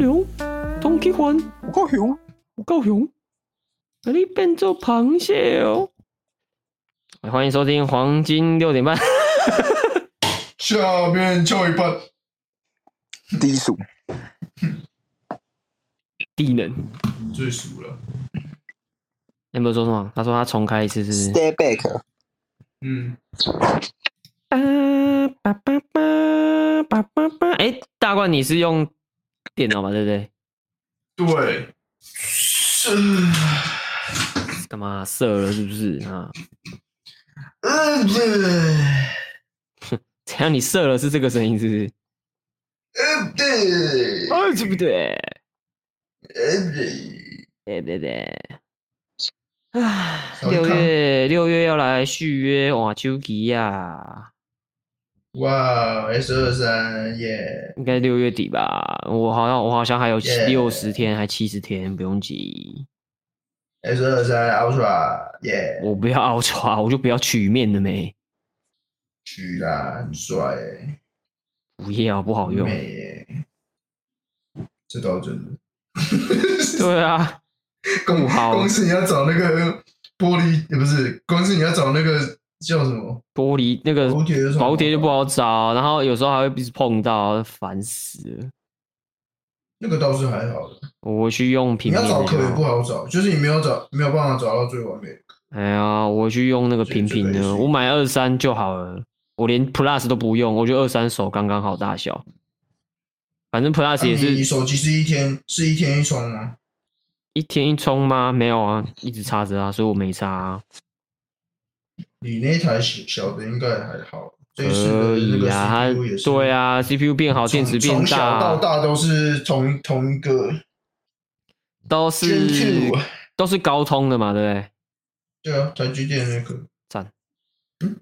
牛，通缉犯，我高雄，我高雄，把你变做螃蟹哦！欢迎收听黄金六点半。下面就一半，低俗，低能，最俗了。你有说什么？他说他重开一次是，是。Stay back。嗯。啊叭叭叭叭叭叭！哎，大冠，你是用电脑嘛？对不对？对。是。干嘛射了？是不是啊？嗯，对。怎样？你射了是这个声音，是不是？嗯，对。啊，对不对？嗯，对。对对对。唉，六月六月要来续约哇，秋吉呀！哇，S 二三耶，应该六月底吧？我好像我好像还有六十天，还七十天，不用急。S 二三 Ultra 耶，我不要 Ultra，我就不要曲面的没。曲啦，很帅。不要，不好用。美，这倒真的。对啊。公公司你要找那个玻璃，也不是公司你要找那个叫什么玻璃那个薄贴就不好找，然后有时候还会一直碰到，烦死了。那个倒是还好的，我去用平面。你要找壳也不好找，就是你没有找没有办法找到最完美的。哎呀，我去用那个平平的，我买二三就好了，我连 Plus 都不用，我觉得二三手刚刚好大小。反正 Plus 也是。啊、你手机是一天是一天一充吗？一天一充吗？没有啊，一直插着啊，所以我没插啊。你那台小小的应该还好，可以啊，它对啊，CPU 变好，电池变大，从小到大都是同同一个，都是都是高通的嘛，对不对？对啊，台积电那个赞，嗯，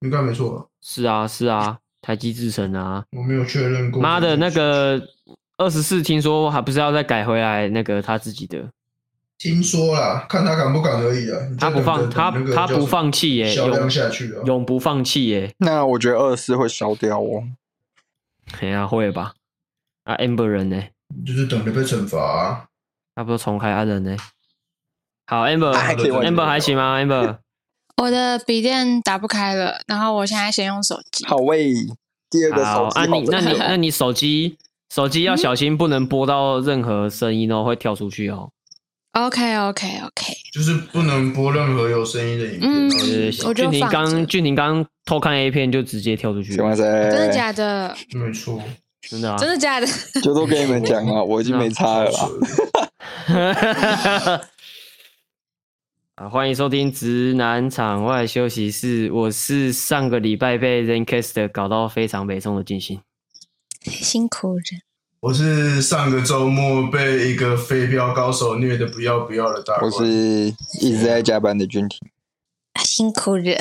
应该没错。是啊，是啊，台积制程啊，我没有确认过。妈的，那个。二十四，听说还不是要再改回来那个他自己的？听说啦，看他敢不敢而已啊。他不放，他他不放弃耶，永下去了，永不放弃耶。那我觉得二十四会烧掉哦。哎呀，会吧？啊，Amber 人呢？就是等着被惩罚啊。他不是重开阿人呢？好，Amber，Amber 还行吗？Amber，我的笔电打不开了，然后我现在先用手机。好喂，第二个手机。啊，你 那你那你手机？手机要小心，不能播到任何声音哦，会跳出去哦。OK OK OK，就是不能播任何有声音的影片。嗯，俊廷刚俊廷刚偷看 A 片就直接跳出去。真的假的？没错，真的啊，真的假的？就都跟你们讲啊，我已经没差了啦。啊，欢迎收听直男场外休息室，我是上个礼拜被 Zencastr 搞到非常悲痛的进行。辛苦人，我是上个周末被一个飞镖高手虐的不要不要的大。我是一直在加班的军体。辛苦了，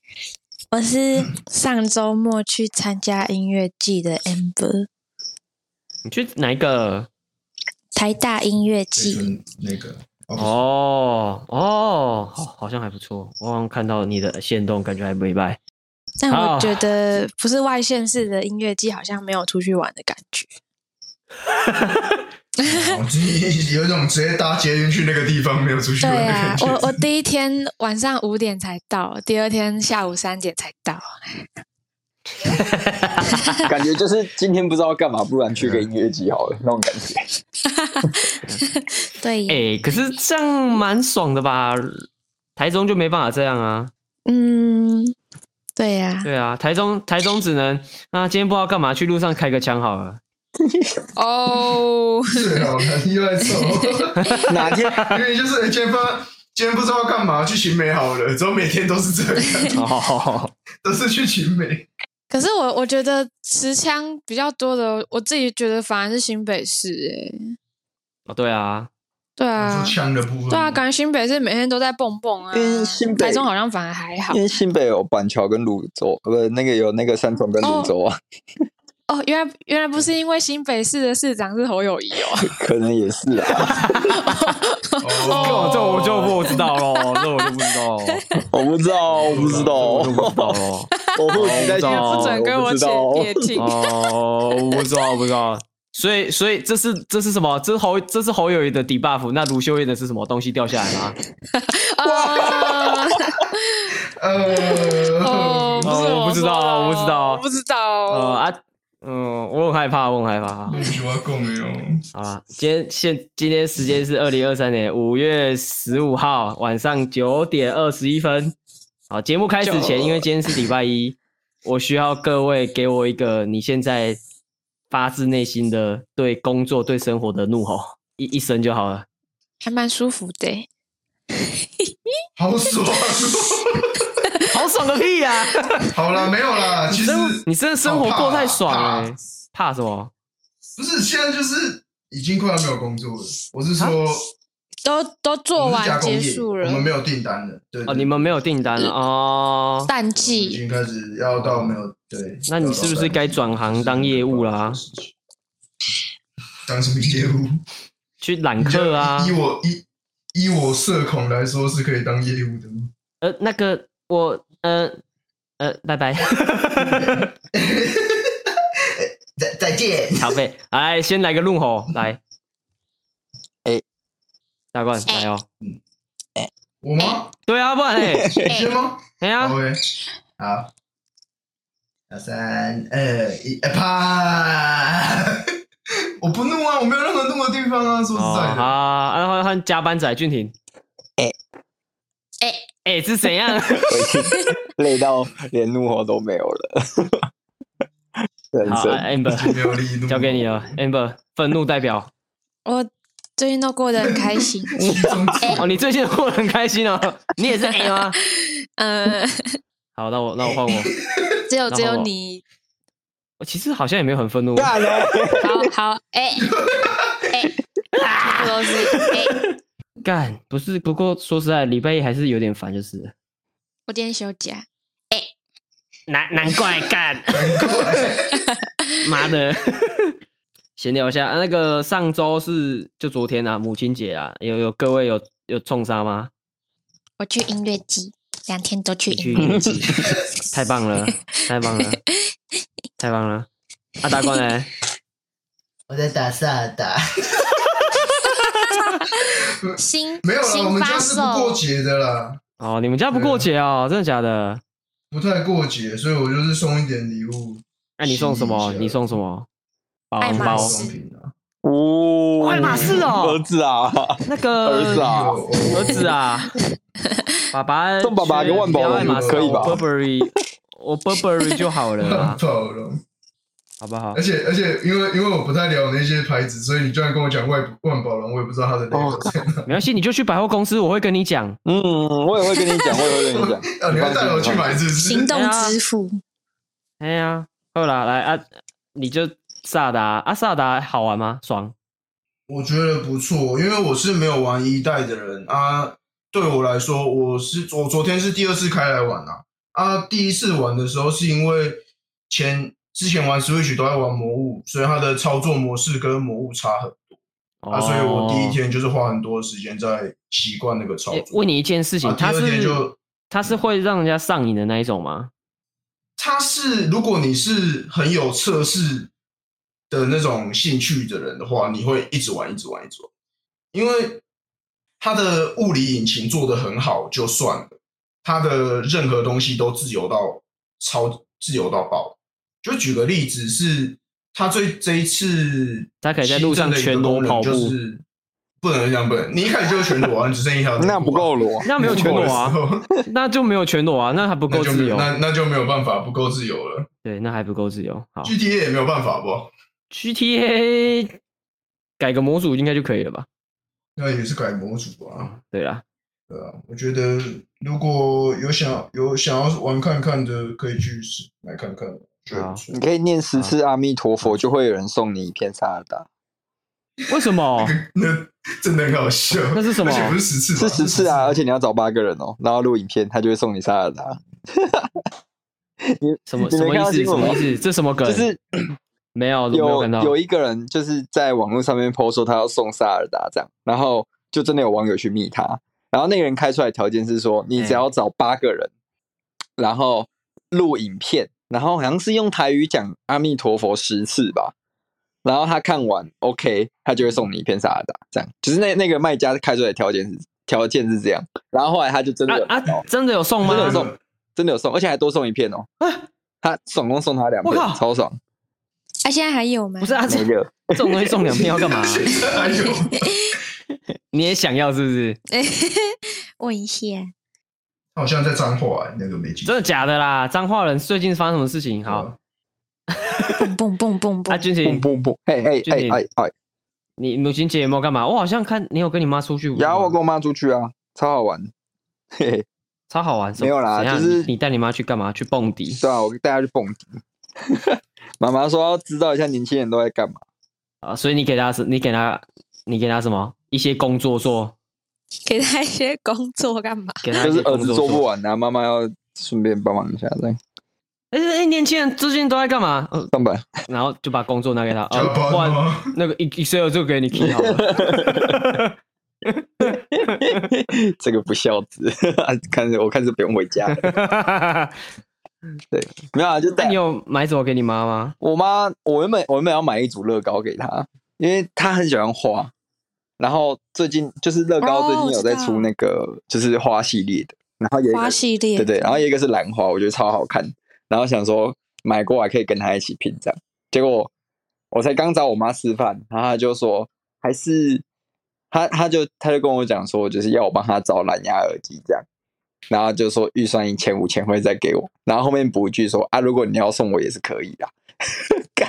我是上周末去参加音乐季的 Amber。你去哪一个？台大音乐季。那个？哦哦，好，好像还不错。我看到你的线动，感觉还没败。但我觉得不是外县市的音乐季，好像没有出去玩的感觉。有一种直接搭捷运去那个地方没有出去玩的感觉。对啊，我我第一天晚上五点才到，第二天下午三点才到。感觉就是今天不知道干嘛，不然去个音乐季好了，那种感觉。对，哎、欸，可是这样蛮爽的吧？台中就没办法这样啊。嗯。对呀、啊，对啊，台中台中只能啊，今天不知道干嘛，去路上开个枪好了。哦，最好很意外走。哪天？因为就是今天不今天不知道干嘛，去寻美好了，之后每天都是这样。哦，都是去寻美。可是我我觉得持枪比较多的，我自己觉得反而是新北市哎。哦，对啊。对啊，枪的部分。对啊，感觉新北是每天都在蹦蹦啊。因为新北，台中好像反而还好。因为新北有板桥跟芦洲，不是那个有那个三重跟芦洲啊。哦，原来原来不是因为新北市的市长是侯友谊哦。可能也是啊。哦，这我就不知道喽，这我就不知道。我不知道，我不知道，我不知道。我不知道，不准跟我姐姐听。哦，我不知道，不知道。所以所以这是这是什么？这是侯这是侯友谊的 debuff。那卢秀燕的是什么东西掉下来吗？哇！呃，哦，我不知道，我不知道，我不知道。呃啊，嗯，我很害怕，我很害怕。那句话够没有？好啦，今天现今天时间是二零二三年五月十五号晚上九点二十一分。好，节目开始前，因为今天是礼拜一，我需要各位给我一个你现在发自内心的对工作、对生活的怒吼，一一声就好了。还蛮舒服的，好爽。好爽个屁呀！好了，没有啦。其实你真的生活过太爽了，怕什么？不是，现在就是已经快要没有工作了。我是说，都都做完结束了，我们没有订单了。对哦，你们没有订单了哦。淡季已经开始要到没有对。那你是不是该转行当业务啦？当什么业务？去揽客啊！以我以以我社恐来说，是可以当业务的吗？呃，那个我。呃呃，拜拜，再再见，小贝，来先来个怒吼，来，哎，大冠来哦，嗯，哎，我吗？对啊，不然哎，你先吗？哎呀，好，三二一，啪！我不怒啊，我没有任何怒的地方啊，说实在的。好，然后换加班仔俊廷，哎，哎。哎，是怎样？累到连怒火都没有了。好，Amber，交给你了，Amber，愤怒代表。我最近都过得很开心。哦，你最近过得很开心哦？你也是 A 吗？嗯。好，那我那我换我。只有只有你。我其实好像也没有很愤怒。好好，哎哎，全部都是哎。干不是，不过说实在，礼拜一还是有点烦，就是。我今天休假，哎、欸，难难怪干，妈的，闲聊一下，那个上周是就昨天啊，母亲节啊，有有各位有有冲杀吗？我去音乐季，两天都去音乐季，太棒了，太棒了，太棒了，阿达官呢？我在打萨尔达。新没有了，我们家是不过节的啦。哦，你们家不过节哦？真的假的？不太过节，所以我就是送一点礼物。那你送什么？你送什么？爱马仕啊！哦，爱马仕哦，儿子啊，那个 儿子啊，儿子啊，爸爸送爸爸一个万宝龙可以吧？Burberry，我 Burberry 就好了。好不好？而且而且，因为因为我不太了解那些牌子，所以你居然跟我讲万万宝龙，我也不知道它的 logo 在哪。没关系，你就去百货公司，我会跟你讲。嗯，我也会跟你讲，我也会跟你讲。啊，你要带我去买是不是？行动支付。哎呀，好啦，来啊，你就萨达啊，萨达好玩吗？爽？我觉得不错，因为我是没有玩一代的人啊。对我来说，我是我昨天是第二次开来玩啊。啊，第一次玩的时候是因为前。之前玩 Switch 都在玩魔物，所以它的操作模式跟魔物差很多、哦、啊，所以我第一天就是花很多时间在习惯那个操作。问你一件事情，它、啊、是它是会让人家上瘾的那一种吗？它是，如果你是很有测试的那种兴趣的人的话，你会一直玩，一直玩，一直玩，因为它的物理引擎做的很好，就算了，它的任何东西都自由到超自由到爆。就举个例子，是他最这一次，他可以在路上全裸跑步，就是不能这样，不能。你一开始就是全裸啊，只剩一条，那不够裸，那没有全裸啊 那就没有全裸啊，那还不够自由，那那就没有办法，不够自由了。对，那还不够自由。好，GTA 也没有办法不？GTA 改个模组应该就可以了吧？那也是改模组啊。对啊，对啊，我觉得如果有想有想要玩看看的，可以去试来看看。好你可以念十次阿弥陀佛，就会有人送你一片萨尔达。为什么？那真的很好笑。那是什么？不是十次，是十次啊！而且你要找八个人哦，然后录影片，他就会送你萨尔达。你什么什么意思？什么意思？这什么梗？就是 没有有有一个人就是在网络上面 po 说他要送萨尔达这样，然后就真的有网友去密他，然后那个人开出来条件是说，你只要找八个人，然后录影片。然后好像是用台语讲阿弥陀佛十次吧，然后他看完 OK，他就会送你一片萨拉达，这样。就是那那个卖家开出来的条件是条件是这样，然后后来他就真的啊啊，真的有送吗？真的有送，真的有送，而且还多送一片哦。他总共送他两片，超爽。啊，现在还有吗？不是啊，这个这种东西送两片要干嘛？还有，你也想要是不是？问一下，好像在彰化那个没记，真的假的啦？彰化人最近发生什么事情？好，蹦蹦蹦蹦蹦，啊，军情，蹦蹦蹦，哎哎哎哎哎，你母亲节有没有干嘛？我好像看你有跟你妈出去，有我跟我妈出去啊，超好玩，嘿嘿，超好玩。没有啦，就是你带你妈去干嘛？去蹦迪？对啊，我带她去蹦迪。妈妈说要知道一下年轻人都在干嘛啊，所以你给她是，你给她，你给她什么？一些工作做。给他一些工作干嘛？给他就是儿子做不完啊，妈妈要顺便帮忙一下，这样。哎哎，年轻人最近都在干嘛？上班，然后就把工作拿给他，啊，不然那个 Excel 就给你 key 好了。这个不孝子，看着我看是不用回家。对，没有啊，就带。你有买什么给你妈吗？我妈，我原本我原本要买一组乐高给她，因为她很喜欢画。然后最近就是乐高最近有在出那个就是花系列的，然后有一个花系列，对对，然后一个是兰花，我觉得超好看，然后想说买过来可以跟他一起拼这样，结果我才刚找我妈吃饭，然后她就说还是她她就她就跟我讲说就是要我帮她找蓝牙耳机这样，然后就说预算一千五千会再给我，然后后面补一句说啊如果你要送我也是可以的。干，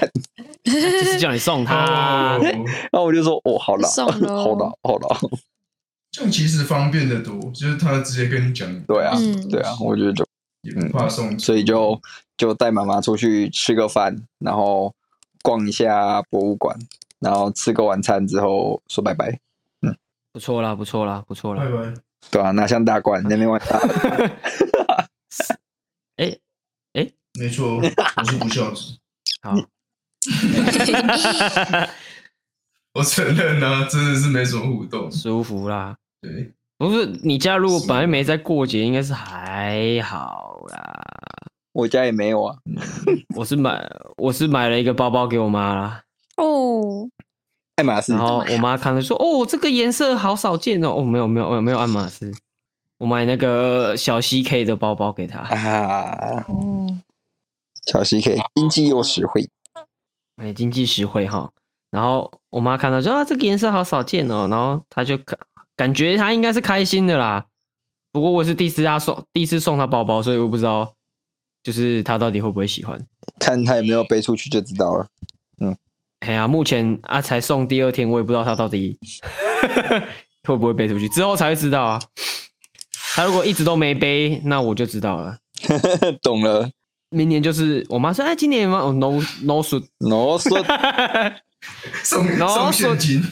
就是叫你送他，然后我就说，哦，好了，好了，好了，这样其实方便的多，就是他直接跟你讲，对啊，对啊，我觉得就也不怕送，所以就就带妈妈出去吃个饭，然后逛一下博物馆，然后吃个晚餐之后说拜拜，嗯，不错啦，不错啦，不错啦，拜拜，对啊，拿香大罐那边玩大，哎哎，没错，我是不孝子。好，我承认呢、啊，真的是没什么互动，舒服啦。对，不是你家如果本来没在过节，应该是还好啦。我家也没有啊，我是买我是买了一个包包给我妈啦。哦，爱马仕。然后我妈看了说：“哦，这个颜色好少见哦。”哦，没有没有没有爱马仕，我买那个小 CK 的包包给她。啊，哦。小 CK 经济又实惠，哎，经济实惠哈。然后我妈看到说啊，这个颜色好少见哦，然后她就感感觉她应该是开心的啦。不过我是第一次她送，第一次送她包包，所以我不知道，就是她到底会不会喜欢。看她有没有背出去就知道了。嗯，哎呀，目前啊才送第二天，我也不知道她到底 会不会背出去，之后才会知道啊。她如果一直都没背，那我就知道了。懂了。明年就是我妈说，哎，今年有没有？no no 送 no 送送送现金，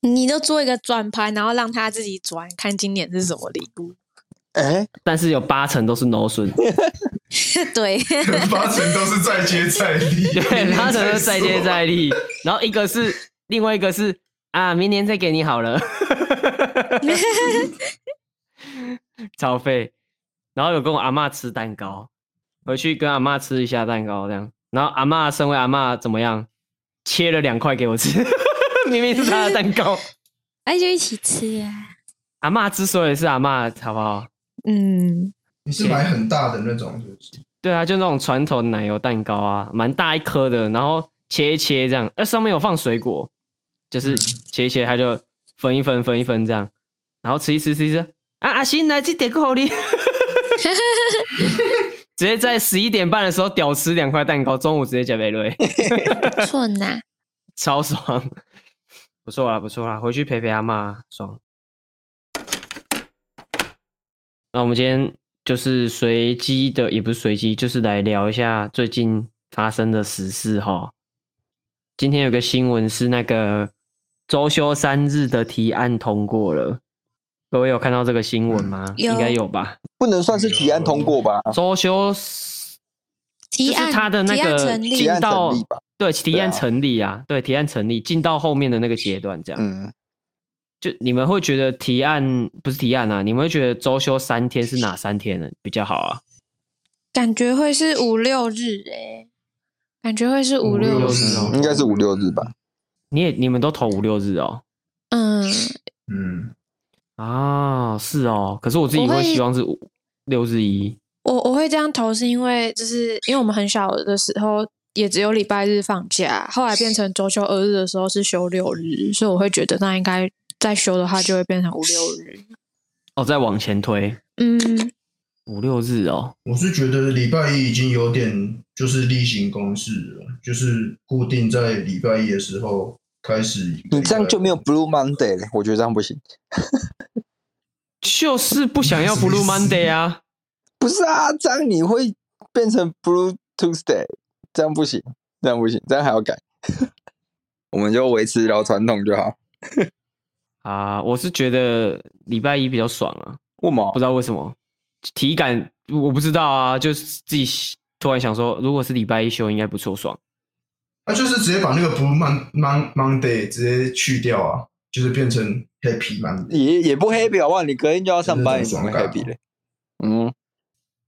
你都做一个转盘，然后让他自己转，看今年是什么礼物。哎、欸，但是有八成都是 no 送，对，八成都是再接再厉，对，八成都是再接再厉。然后一个是另外一个是啊，明年再给你好了，超费。然后有跟我阿嬷吃蛋糕。回去跟阿妈吃一下蛋糕，这样，然后阿妈身为阿妈怎么样，切了两块给我吃，明明是他的蛋糕，哎，就一起吃啊。阿妈之所以是阿妈，好不好？嗯，你是买很大的那种，就是？对啊，就那种传统奶油蛋糕啊，蛮大一颗的，然后切一切这样，呃，上面有放水果，就是切一切，它就分一分，分一分这样，然后吃一吃，吃一吃，啊，阿新来这点够你。直接在十一点半的时候屌吃两块蛋糕，中午直接减肥了，不 错呐，超爽，不错啦，不错啦，回去陪陪阿妈，爽。那我们今天就是随机的，也不是随机，就是来聊一下最近发生的时事哈。今天有个新闻是那个周休三日的提案通过了。各位有看到这个新闻吗？应该有吧？不能算是提案通过吧？周休提案，就是他的那个进到对提案成立啊，对提案成立进到后面的那个阶段，这样。嗯，就你们会觉得提案不是提案啊？你们会觉得周休三天是哪三天呢？比较好啊？感觉会是五六日诶，感觉会是五六日哦，应该是五六日吧？你也你们都投五六日哦？嗯嗯啊，是哦。可是我自己会希望是五六日一。我我会这样投，是因为就是因为我们很小的时候也只有礼拜日放假，后来变成周休二日的时候是休六日，所以我会觉得那应该再休的话就会变成五六日。哦，再往前推，嗯，五六日哦。我是觉得礼拜一已经有点就是例行公事了，就是固定在礼拜一的时候开始。你这样就没有 Blue Monday 了，我觉得这样不行。就是不想要 Blue Monday 啊。不是啊，这样你会变成 Blue Tuesday，这样不行，这样不行，这样还要改。我们就维持老传统就好。啊，我是觉得礼拜一比较爽啊。为什么？不知道为什么，体感我不知道啊，就是自己突然想说，如果是礼拜一休，应该不错，爽。那、啊、就是直接把那个 Blue Mon Mon Monday 直接去掉啊，就是变成 Happy Monday。也也不 Happy 好不好？你隔天就要上班，你怎么 Happy 嘞？嗯。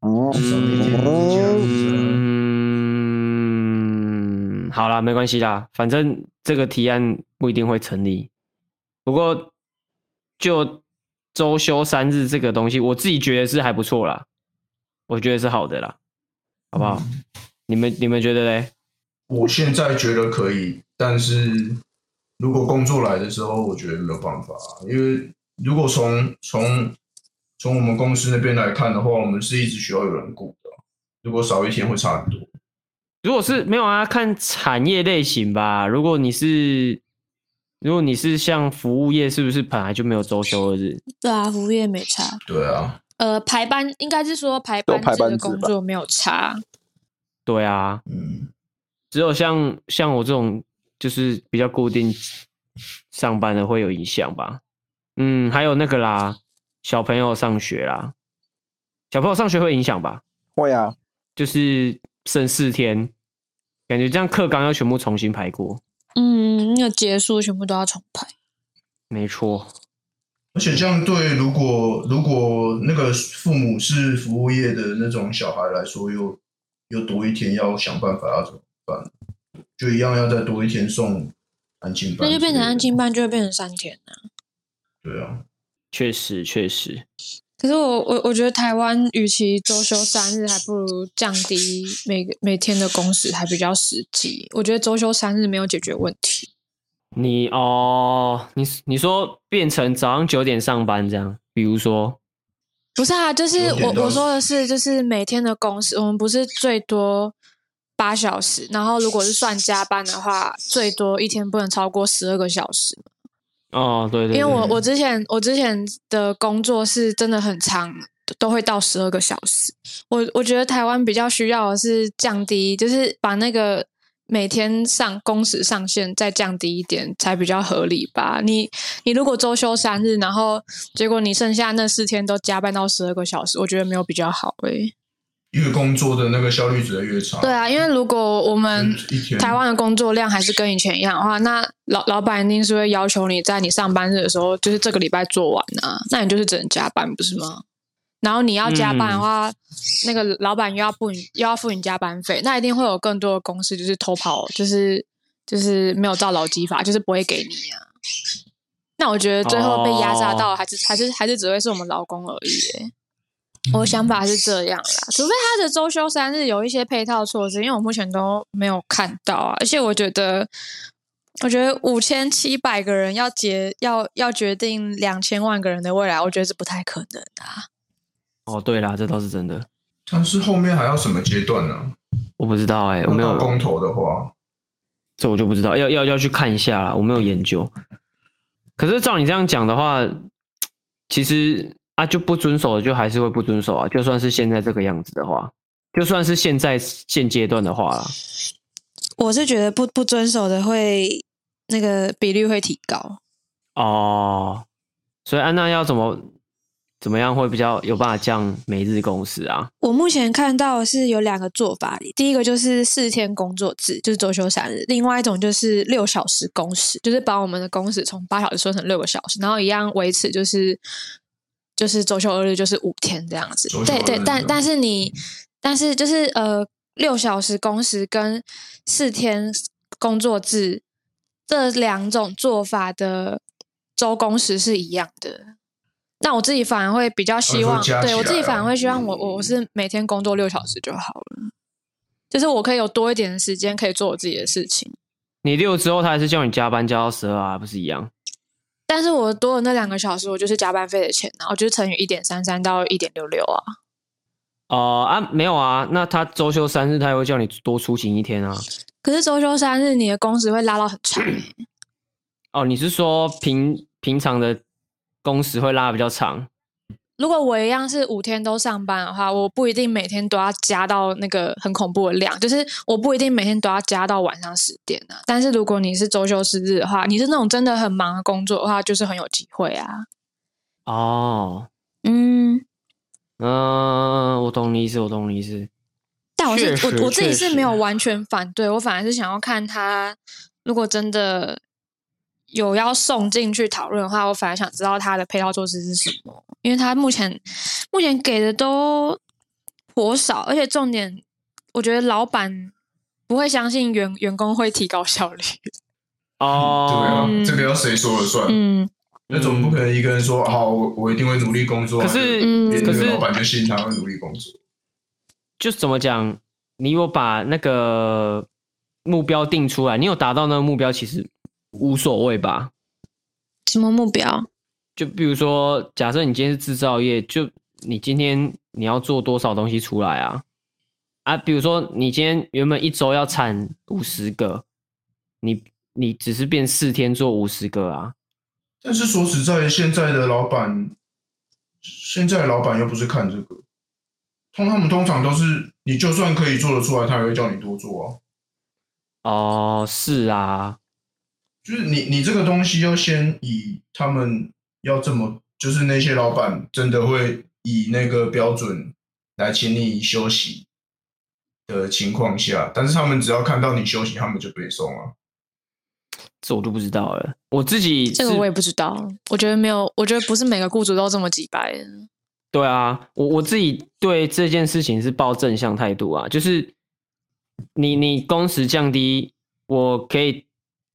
嗯，好啦，没关系啦，反正这个提案不一定会成立。不过，就周休三日这个东西，我自己觉得是还不错啦，我觉得是好的啦，好不好？嗯、你们你们觉得嘞？我现在觉得可以，但是如果工作来的时候，我觉得没有办法，因为如果从从从我们公司那边来看的话，我们是一直需要有人雇的。如果少一天会差很多。如果是没有啊，看产业类型吧。如果你是，如果你是像服务业，是不是本来就没有周休二日？对啊，服务业没差。对啊。呃，排班应该是说排班制的工作没有差。对啊。嗯。只有像像我这种就是比较固定上班的会有影响吧。嗯，还有那个啦。小朋友上学啦，小朋友上学会影响吧？会啊，就是剩四天，感觉这样课纲要全部重新排过。嗯，要结束全部都要重排。没错，而且这样对，如果如果那个父母是服务业的那种小孩来说，又又多一天要想办法要怎么办？就一样要再多一天送安静班，那就变成安静班就会变成三天啊。对啊。确实，确实。可是我我我觉得台湾与其周休三日，还不如降低每个每天的工时，还比较实际。我觉得周休三日没有解决问题。你哦，你你说变成早上九点上班这样，比如说？不是啊，就是我我说的是，就是每天的工时，我们不是最多八小时，然后如果是算加班的话，最多一天不能超过十二个小时。哦，对对，对，因为我我之前我之前的工作是真的很长，都会到十二个小时。我我觉得台湾比较需要的是降低，就是把那个每天上工时上限再降低一点，才比较合理吧。你你如果周休三日，然后结果你剩下那四天都加班到十二个小时，我觉得没有比较好诶、欸。越工作的那个效率只会越差。对啊，因为如果我们台湾的工作量还是跟以前一样的话，那老老板一定是会要求你在你上班日的时候，就是这个礼拜做完啊，那你就是只能加班，不是吗？然后你要加班的话，嗯、那个老板又要付你又要付你加班费，那一定会有更多的公司就是偷跑，就是就是没有照劳基法，就是不会给你啊。那我觉得最后被压榨到还是、哦、还是还是只会是我们劳工而已。我想法是这样啦，除非他的周休三日有一些配套措施，因为我目前都没有看到啊。而且我觉得，我觉得五千七百个人要决要要决定两千万个人的未来，我觉得是不太可能的啊。哦，对啦，这倒是真的。但是后面还要什么阶段呢？我不知道哎、欸，我没有公投的话，这我就不知道，要要要去看一下啦，我没有研究。可是照你这样讲的话，其实。啊，就不遵守的就还是会不遵守啊。就算是现在这个样子的话，就算是现在现阶段的话啦，我是觉得不不遵守的会那个比率会提高哦。所以安娜要怎么怎么样会比较有办法降每日工时啊？我目前看到是有两个做法，第一个就是四天工作制，就是周休三日；另外一种就是六小时工时，就是把我们的工时从八小时缩成六个小时，然后一样维持就是。就是周休二日，就是五天这样子。对对，但但是你，但是就是呃，六小时工时跟四天工作制这两种做法的周工时是一样的。那我自己反而会比较希望，对我自己反而会希望我我是每天工作六小时就好了，就是我可以有多一点的时间可以做我自己的事情。你六之后，他还是叫你加班加到十二啊，不是一样？但是我多了那两个小时，我就是加班费的钱，然后就是乘以一点三三到一点六六啊。哦、呃、啊，没有啊，那他周休三日，他也会叫你多出勤一天啊。可是周休三日，你的工时会拉到很长。哦，你是说平平常的？工时会拉比较长。如果我一样是五天都上班的话，我不一定每天都要加到那个很恐怖的量，就是我不一定每天都要加到晚上十点啊。但是如果你是周休四日的话，你是那种真的很忙的工作的话，就是很有机会啊。哦，嗯，嗯、呃，我懂你意思，我懂你意思。但我是我我自己是没有完全反对，我反而是想要看他如果真的。有要送进去讨论的话，我反而想知道他的配套措施是什么，因为他目前目前给的都颇少，而且重点，我觉得老板不会相信员员工会提高效率。哦、对啊，嗯、这个要谁说了算？嗯，那总不可能一个人说好，我我一定会努力工作。可是，嗯，可是老板就信他会努力工作。就怎么讲？你有把那个目标定出来，你有达到那个目标，其实。无所谓吧？什么目标？就比如说，假设你今天是制造业，就你今天你要做多少东西出来啊？啊，比如说你今天原本一周要产五十个，你你只是变四天做五十个啊？但是说实在，现在的老板，现在的老板又不是看这个，通他们通常都是，你就算可以做得出来，他也会叫你多做啊。哦，是啊。就是你，你这个东西要先以他们要这么，就是那些老板真的会以那个标准来请你休息的情况下，但是他们只要看到你休息，他们就被送了。这我都不知道了。我自己这个我也不知道。我觉得没有，我觉得不是每个雇主都这么几百。对啊，我我自己对这件事情是抱正向态度啊，就是你你工时降低，我可以。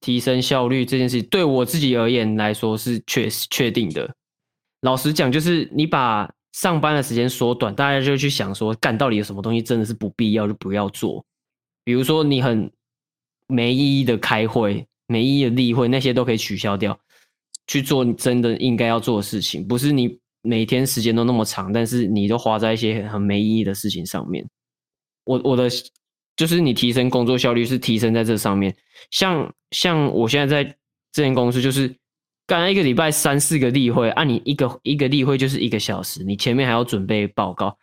提升效率这件事，对我自己而言来说是确确定的。老实讲，就是你把上班的时间缩短，大家就去想说，干到底有什么东西真的是不必要就不要做。比如说你很没意义的开会、没意义的例会，那些都可以取消掉，去做你真的应该要做的事情。不是你每天时间都那么长，但是你都花在一些很没意义的事情上面。我我的。就是你提升工作效率是提升在这上面，像像我现在在这间公司，就是干了一个礼拜三四个例会，按、啊、你一个一个例会就是一个小时，你前面还要准备报告，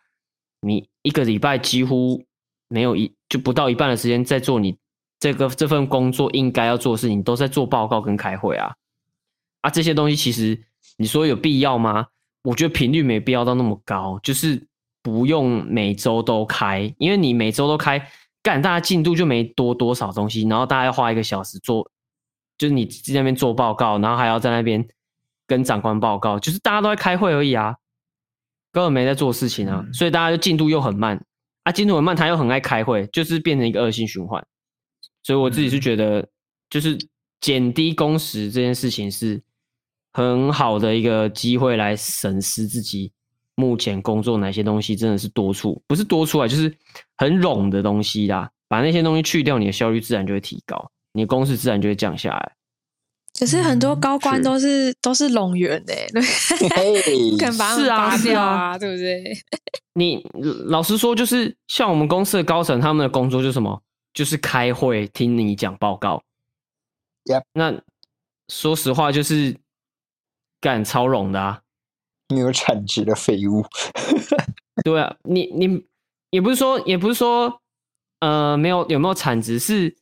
你一个礼拜几乎没有一就不到一半的时间在做你这个这份工作应该要做的事情，都在做报告跟开会啊啊这些东西其实你说有必要吗？我觉得频率没必要到那么高，就是不用每周都开，因为你每周都开。干，大家进度就没多多少东西，然后大家要花一个小时做，就是你在那边做报告，然后还要在那边跟长官报告，就是大家都在开会而已啊，根本没在做事情啊，嗯、所以大家就进度又很慢啊，进度很慢，他又很爱开会，就是变成一个恶性循环。所以我自己是觉得，就是减低工时这件事情是很好的一个机会来审视自己。目前工作哪些东西真的是多出，不是多出来，就是很冗的东西啦。把那些东西去掉，你的效率自然就会提高，你的公司自然就会降下来。可是很多高官都是、嗯、都是冗员的，对，不可能把他们拔掉啊，对不对？你老实说，就是像我们公司的高层，他们的工作就是什么？就是开会听你讲报告。那说实话，就是干超冗的啊。没有产值的废物，对啊，你你也不是说也不是说，呃，没有有没有产值是，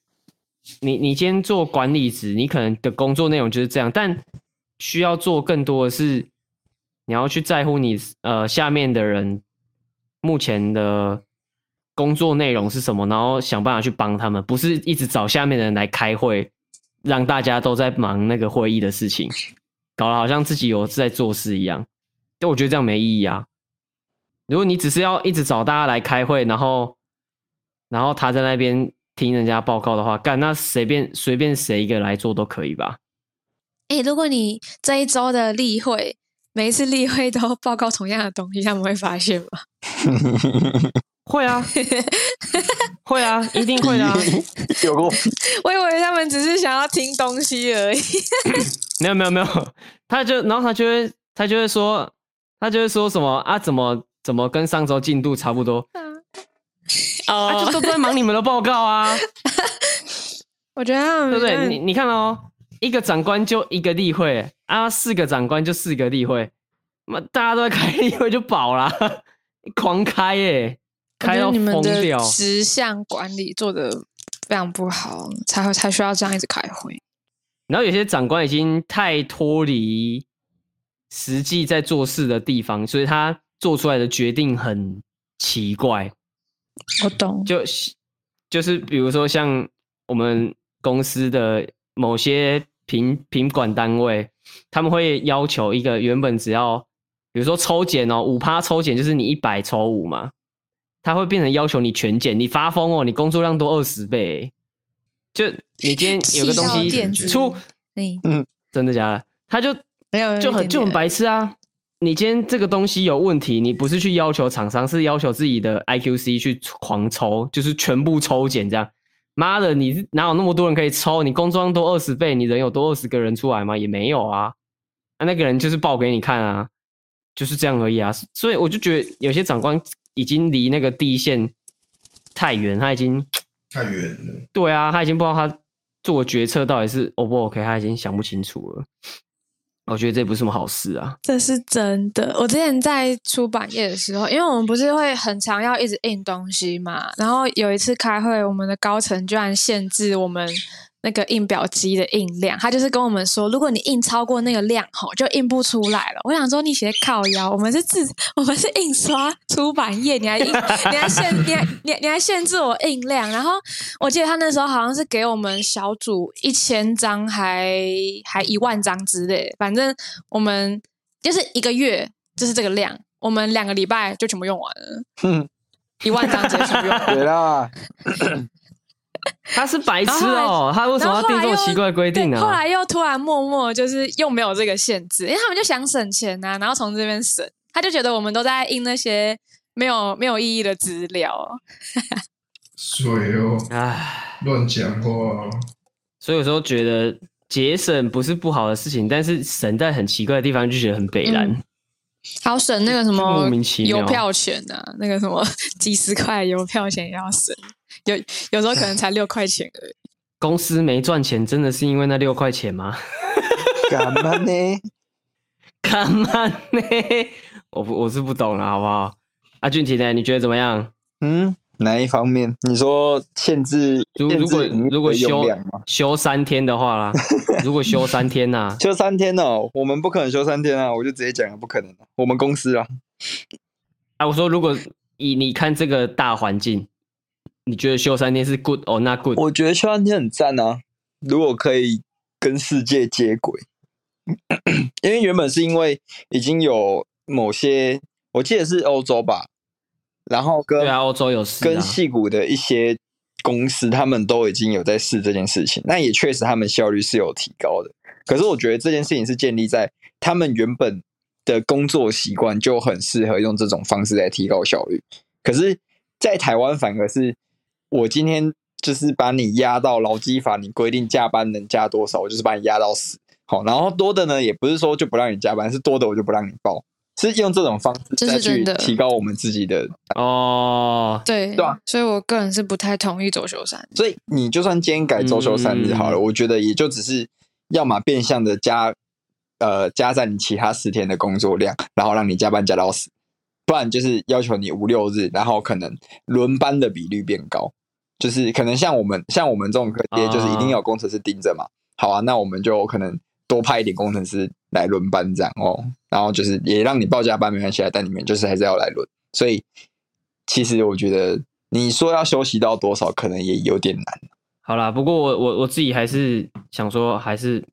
你你今天做管理职，你可能的工作内容就是这样，但需要做更多的是，你要去在乎你呃下面的人目前的工作内容是什么，然后想办法去帮他们，不是一直找下面的人来开会，让大家都在忙那个会议的事情，搞得好像自己有在做事一样。就我觉得这样没意义啊！如果你只是要一直找大家来开会，然后，然后他在那边听人家报告的话，干那随便随便谁一个来做都可以吧？哎、欸，如果你这一周的例会，每一次例会都报告同样的东西，他们会发现吗？会啊，会啊，一定会啊。有过，我以为他们只是想要听东西而已。没有没有没有，他就然后他就会他就会说，他就是说什么啊？怎么怎么跟上周进度差不多？哦、啊，就都在忙你们的报告啊。我觉得他们对不对？你你看哦，一个长官就一个例会啊，四个长官就四个例会，那大家都在开例会就饱啦，狂开耶。开到疯掉，你们的十项管理做得非常不好，才会才需要这样一直开会。然后有些长官已经太脱离实际在做事的地方，所以他做出来的决定很奇怪。我懂，就就是比如说像我们公司的某些品品管单位，他们会要求一个原本只要，比如说抽检哦，五趴抽检就是你一百抽五嘛。他会变成要求你全检，你发疯哦！你工作量多二十倍，就你今天有个东西出，嗯，真的假的？他就没有就很就很白痴啊！你今天这个东西有问题，你不是去要求厂商，是要求自己的 IQC 去狂抽，就是全部抽检这样。妈的，你哪有那么多人可以抽？你工作量多二十倍，你人有多二十个人出来吗？也没有啊！啊，那个人就是报给你看啊，就是这样而已啊！所以我就觉得有些长官。已经离那个第一线太远，他已经太远了。对啊，他已经不知道他做决策到底是 O 不 OK，他已经想不清楚了。我觉得这不是什么好事啊。这是真的。我之前在出版业的时候，因为我们不是会很常要一直印东西嘛，然后有一次开会，我们的高层居然限制我们。那个印表机的印量，他就是跟我们说，如果你印超过那个量，吼，就印不出来了。我想说，你写靠腰，我们是自，我们是印刷出版业，你还印，你还限，你还你你还限制我印量。然后我记得他那时候好像是给我们小组一千张，还还一万张之类，反正我们就是一个月就是这个量，我们两个礼拜就全部用完了。嗯，一万张直接全部用完了。对啦。他是白痴哦，他为什么要定这么奇怪的规定呢？后来又突然默默就是又没有这个限制，因为他们就想省钱呐、啊，然后从这边省，他就觉得我们都在印那些没有没有意义的资料。水哦，唉，乱讲话。所以有时候觉得节省不是不好的事情，但是省在很奇怪的地方就觉得很北烂。还要省那个什么邮票钱啊，那个什么 几十块邮票钱也要省。有有时候可能才六块钱而已。公司没赚钱，真的是因为那六块钱吗？干嘛呢？干嘛呢？我不我是不懂了，好不好？阿俊奇呢？你觉得怎么样？嗯，哪一方面？你说限制？如如果如果休休三天的话啦，如果休三天呐、啊？休三天哦，我们不可能休三天啊！我就直接讲了，不可能。我们公司啊，啊，我说如果以你看这个大环境。你觉得休三天是 good or not good？我觉得休三天很赞啊！如果可以跟世界接轨，因为原本是因为已经有某些，我记得是欧洲吧，然后跟对啊，欧洲有试、啊、跟矽谷的一些公司，他们都已经有在试这件事情，那也确实他们效率是有提高的。可是我觉得这件事情是建立在他们原本的工作习惯就很适合用这种方式来提高效率，可是，在台湾反而是。我今天就是把你压到劳基法，你规定加班能加多少，我就是把你压到死。好，然后多的呢，也不是说就不让你加班，是多的我就不让你报，是用这种方式再去提高我们自己的哦。对对啊，所以我个人是不太同意周休三日。所以你就算今天改周休三日好了，嗯，我觉得也就只是要么变相的加呃加在你其他十天的工作量，然后让你加班加到死，不然就是要求你五六日，然后可能轮班的比率变高。就是可能像我们像我们这种科技，就是一定要有工程师盯着嘛。好啊，那我们就可能多派一点工程师来轮班这样哦。然后就是也让你报加班没关系，但你们就是还是要来轮。所以其实我觉得你说要休息到多少，可能也有点难。好啦，不过我我我自己还是想说，还是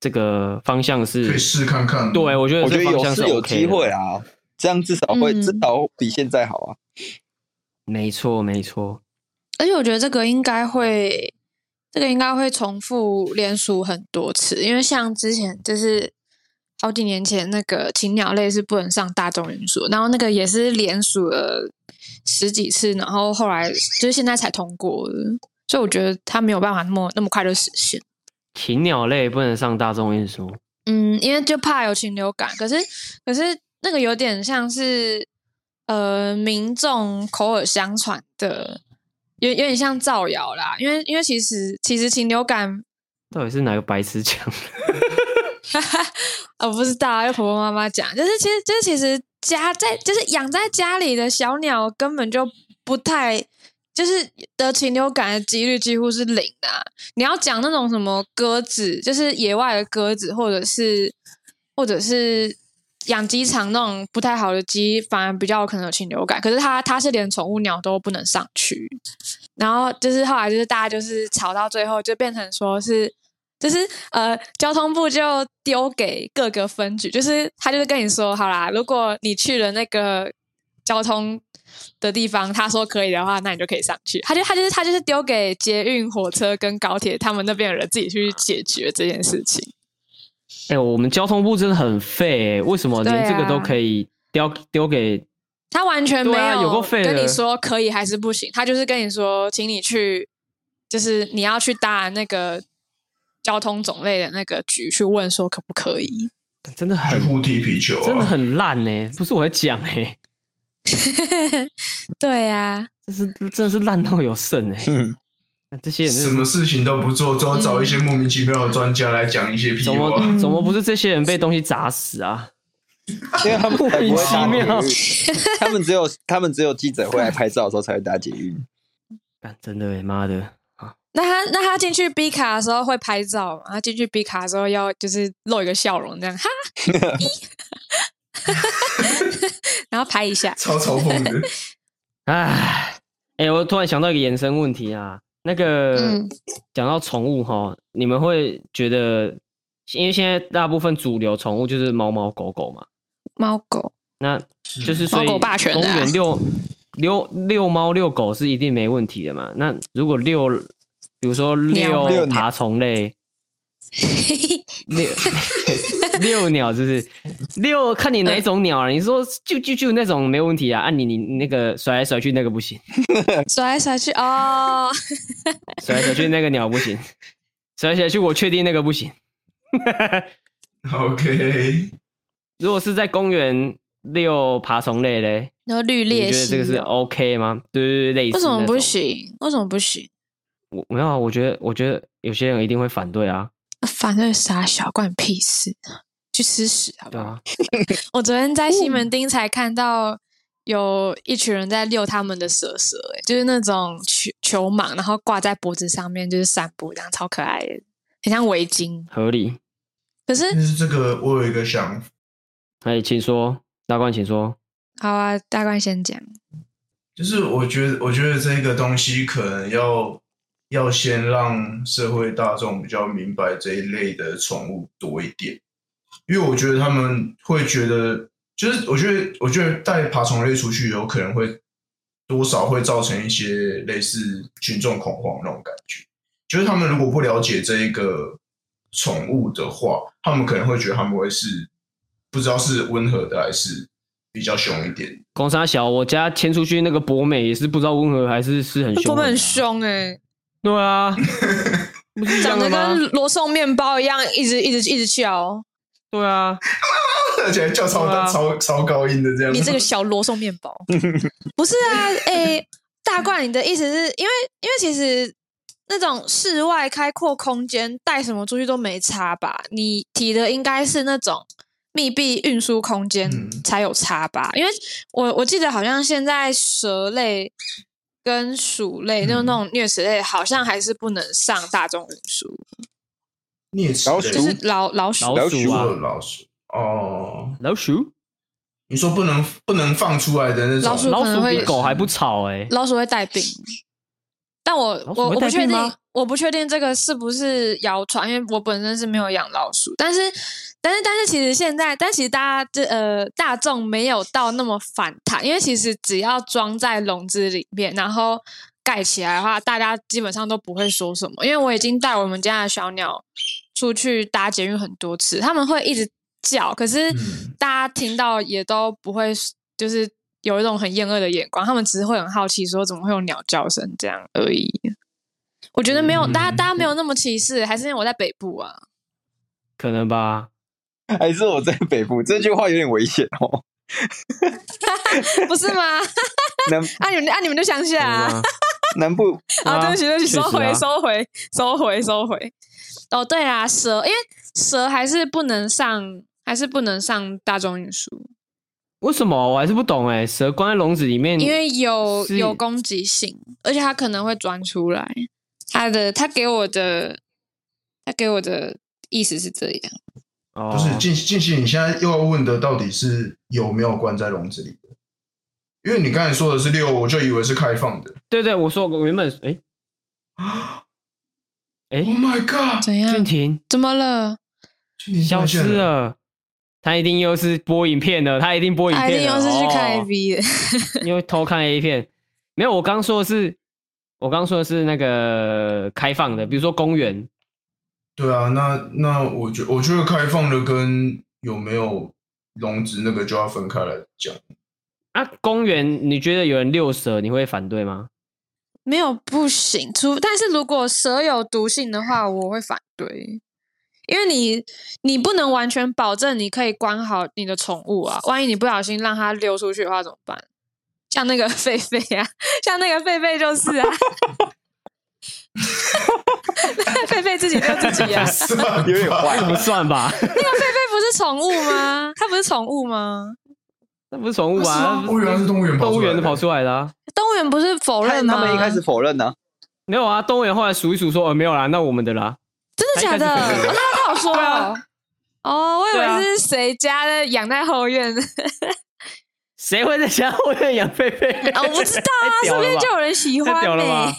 这个方向是可以试看看。对，我觉得我觉得有是有机会啊，这样至少会至少比现在好啊。没错，没错。而且我觉得这个应该会，这个应该会重复连署很多次，因为像之前就是好几年前那个禽鸟类是不能上大众运输，然后那个也是连署了十几次，然后后来就是现在才通过的，所以我觉得它没有办法那么那么快就实现。禽鸟类不能上大众运输，嗯，因为就怕有禽流感，可是可是那个有点像是呃民众口耳相传的。有有点像造谣啦，因为因为其实其实禽流感到底是哪个白痴讲的？哈哈我不知道，要婆婆妈妈讲，就是其实就是其实家在就是养在家里的小鸟根本就不太，就是得禽流感的几率几乎是零啊。你要讲那种什么鸽子，就是野外的鸽子，或者是或者是。养鸡场那种不太好的鸡，反而比较可能有禽流感。可是它它是连宠物鸟都不能上去，然后就是后来就是大家就是吵到最后，就变成说是就是呃交通部就丢给各个分局，就是他就是跟你说好啦，如果你去了那个交通的地方，他说可以的话，那你就可以上去。他就他就是他就是丢给捷运、火车跟高铁他们那边的人自己去解决这件事情。哎、欸，我们交通部真的很废为什么连这个都可以丢丢、啊、给他？完全没有，跟你说可以还是不行？他就是跟你说，请你去，就是你要去搭那个交通种类的那个局去问说可不可以？真的很互踢皮球、啊，真的很烂呢、欸！不是我在讲哎、欸，对呀、啊，这是真的是烂到有剩哎、欸。这些人什么事情都不做，都找一些莫名其妙的专家来讲一些屁话。怎么怎么不是这些人被东西砸死啊？因为他们莫名其妙，他们只有他们只有记者会来拍照的时候才会打捷运。真的妈的！那他那他进去 B 卡的时候会拍照吗？他进去 B 卡的时候要就是露一个笑容这样哈，然后拍一下，超嘲讽的。哎，哎，我突然想到一个延伸问题啊。那个讲到宠物哈，嗯、你们会觉得，因为现在大部分主流宠物就是猫猫狗狗嘛，猫狗，那就是所以公园遛遛遛猫遛狗是一定没问题的嘛。那如果遛，比如说遛爬虫类。遛遛 鸟就是遛，看你哪一种鸟啊？你说就就就那种没问题啊？按、啊、你你那个甩来甩去那个不行，甩来甩去哦，甩来甩去那个鸟不行，甩来甩去我确定那个不行。OK，如果是在公园遛爬虫类嘞，然后绿鬣蜥，你觉得这个是 OK 吗？对对对，类似。为什么不行？为什么不行？我没有啊，我觉得我觉得有些人一定会反对啊。反对傻小，关你屁事！去吃屎好不好？我昨天在西门町才看到有一群人在遛他们的蛇蛇，哎，就是那种球球蟒，然后挂在脖子上面，就是散步这样，超可爱的，很像围巾，合理。可是，但是这个我有一个想法，哎，请说，大冠，请说。好啊，大冠先讲。就是我觉得，我觉得这个东西可能要。要先让社会大众比较明白这一类的宠物多一点，因为我觉得他们会觉得，就是我觉得，我觉得带爬虫类出去有可能会多少会造成一些类似群众恐慌那种感觉。就是他们如果不了解这一个宠物的话，他们可能会觉得他们会是不知道是温和的还是比较凶一点。公三小，我家牵出去那个博美也是不知道温和还是是很凶，博美很凶哎、欸。对啊，长得跟罗宋面包一样，一直一直一直叫。对啊，而且叫超大、啊、超超高音的这样。你这个小罗宋面包，不是啊？哎、欸，大冠，你的意思是因为因为其实那种室外开阔空间带什么出去都没差吧？你提的应该是那种密闭运输空间才有差吧？嗯、因为我我记得好像现在蛇类。跟鼠类，就那种啮齿类，好像还是不能上大众运输。啮齿类。就是老老鼠，老鼠啊，老鼠哦，老鼠。你说不能不能放出来的那种。老鼠，老鼠比狗还不吵哎，老鼠会带病。但我我我不确定，我不确定这个是不是谣传，因为我本身是没有养老鼠，但是。但是，但是，其实现在，但其实大家这呃大众没有到那么反弹，因为其实只要装在笼子里面，然后盖起来的话，大家基本上都不会说什么，因为我已经带我们家的小鸟出去搭捷运很多次，他们会一直叫，可是大家听到也都不会，就是有一种很厌恶的眼光，他们只是会很好奇，说怎么会有鸟叫声这样而已。我觉得没有，嗯、大家大家没有那么歧视，还是因为我在北部啊？可能吧，还是我在北部？这句话有点危险哦。不是吗？南啊你们啊你们就乡下啊？南部啊，对不起对不起，收回收回收回收回。哦，对啊，蛇，因为蛇还是不能上，还是不能上大众运输。为什么？我还是不懂哎。蛇关在笼子里面，因为有有攻击性，而且它可能会钻出来。他的他给我的他给我的意思是这样。哦，不是静静心，你现在又要问的到底是有没有关在笼子里的？因为你刚才说的是六，我就以为是开放的。对对，我说我原本哎啊哎，Oh my God！怎样？俊廷怎么了？消失了。他一定又是播影片的，他一定播影片的，他一定又是去看 A V 的，哦、因为偷看 A 片。没有，我刚说的是，我刚说的是那个开放的，比如说公园。对啊，那那我觉我觉得开放的跟有没有笼子那个就要分开来讲。啊，公园你觉得有人遛蛇，你会反对吗？没有，不行。除但是如果蛇有毒性的话，我会反对。因为你你不能完全保证你可以关好你的宠物啊，万一你不小心让它溜出去的话怎么办？像那个狒狒啊，像那个狒狒就是啊。狒狒自己遛自己啊，有点坏，不算吧？那个狒狒不是宠物吗？它不是宠物吗？那不是宠物啊！动物园是动物园，动物园的跑出来的啊！动物园不是否认吗？他们一开始否认呢，没有啊！动物园后来数一数说，呃，没有啦，那我们的啦，真的假的？那他有说哦，哦，我以为是谁家的养在后院。谁会在家后院养狒狒？我不知道啊，身边就有人喜欢。屌了吧？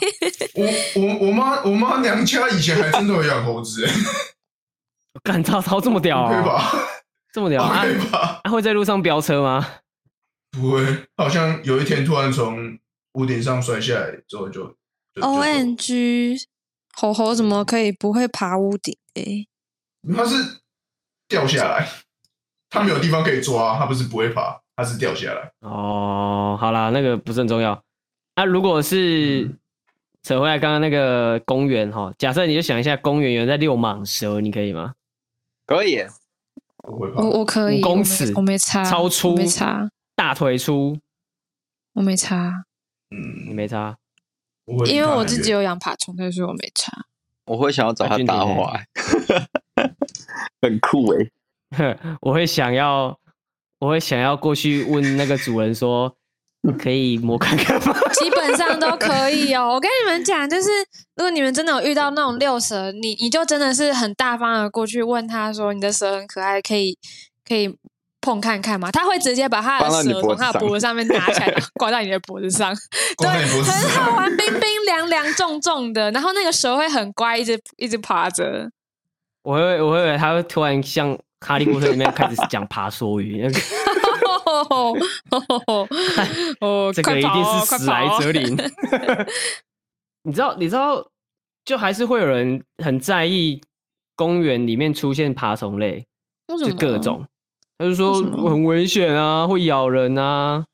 我我我妈我妈娘家以前还真的有养猴子。干超超这么屌啊？对吧？这么屌啊？对吧？他会在路上飙车吗？不会，好像有一天突然从屋顶上摔下来之后就。O N G，猴猴怎么可以不会爬屋顶？哎，它是掉下来，它没有地方可以抓，它不是不会爬。它是掉下来。哦，好啦，那个不是很重要。那、啊、如果是扯回来刚刚那个公园哈，假设你就想一下，公园有人在遛蟒蛇，你可以吗？可以，我我可以，五公尺，我没差，超粗，没差，大腿粗，我没差，嗯，你没差，因为我自己有养爬虫，但是我没差。我会想要找他搭话，很酷哎、欸，我会想要。我会想要过去问那个主人说：“可以摸看看吗？” 基本上都可以哦。我跟你们讲，就是如果你们真的有遇到那种六蛇，你你就真的是很大方的过去问他说：“你的蛇很可爱，可以可以碰看看吗？”他会直接把他的蛇从他的脖子上面拿起来，挂在你的脖子上。对，很好玩，冰冰凉凉，重重的。然后那个蛇会很乖，一直一直爬着。我会我会以为他会突然像。哈利波特里面开始讲爬梭鱼，哦，这个一定是史莱哲林。你知道，你知道，就还是会有人很在意公园里面出现爬虫类，就各种，他就说很危险啊，会咬人啊。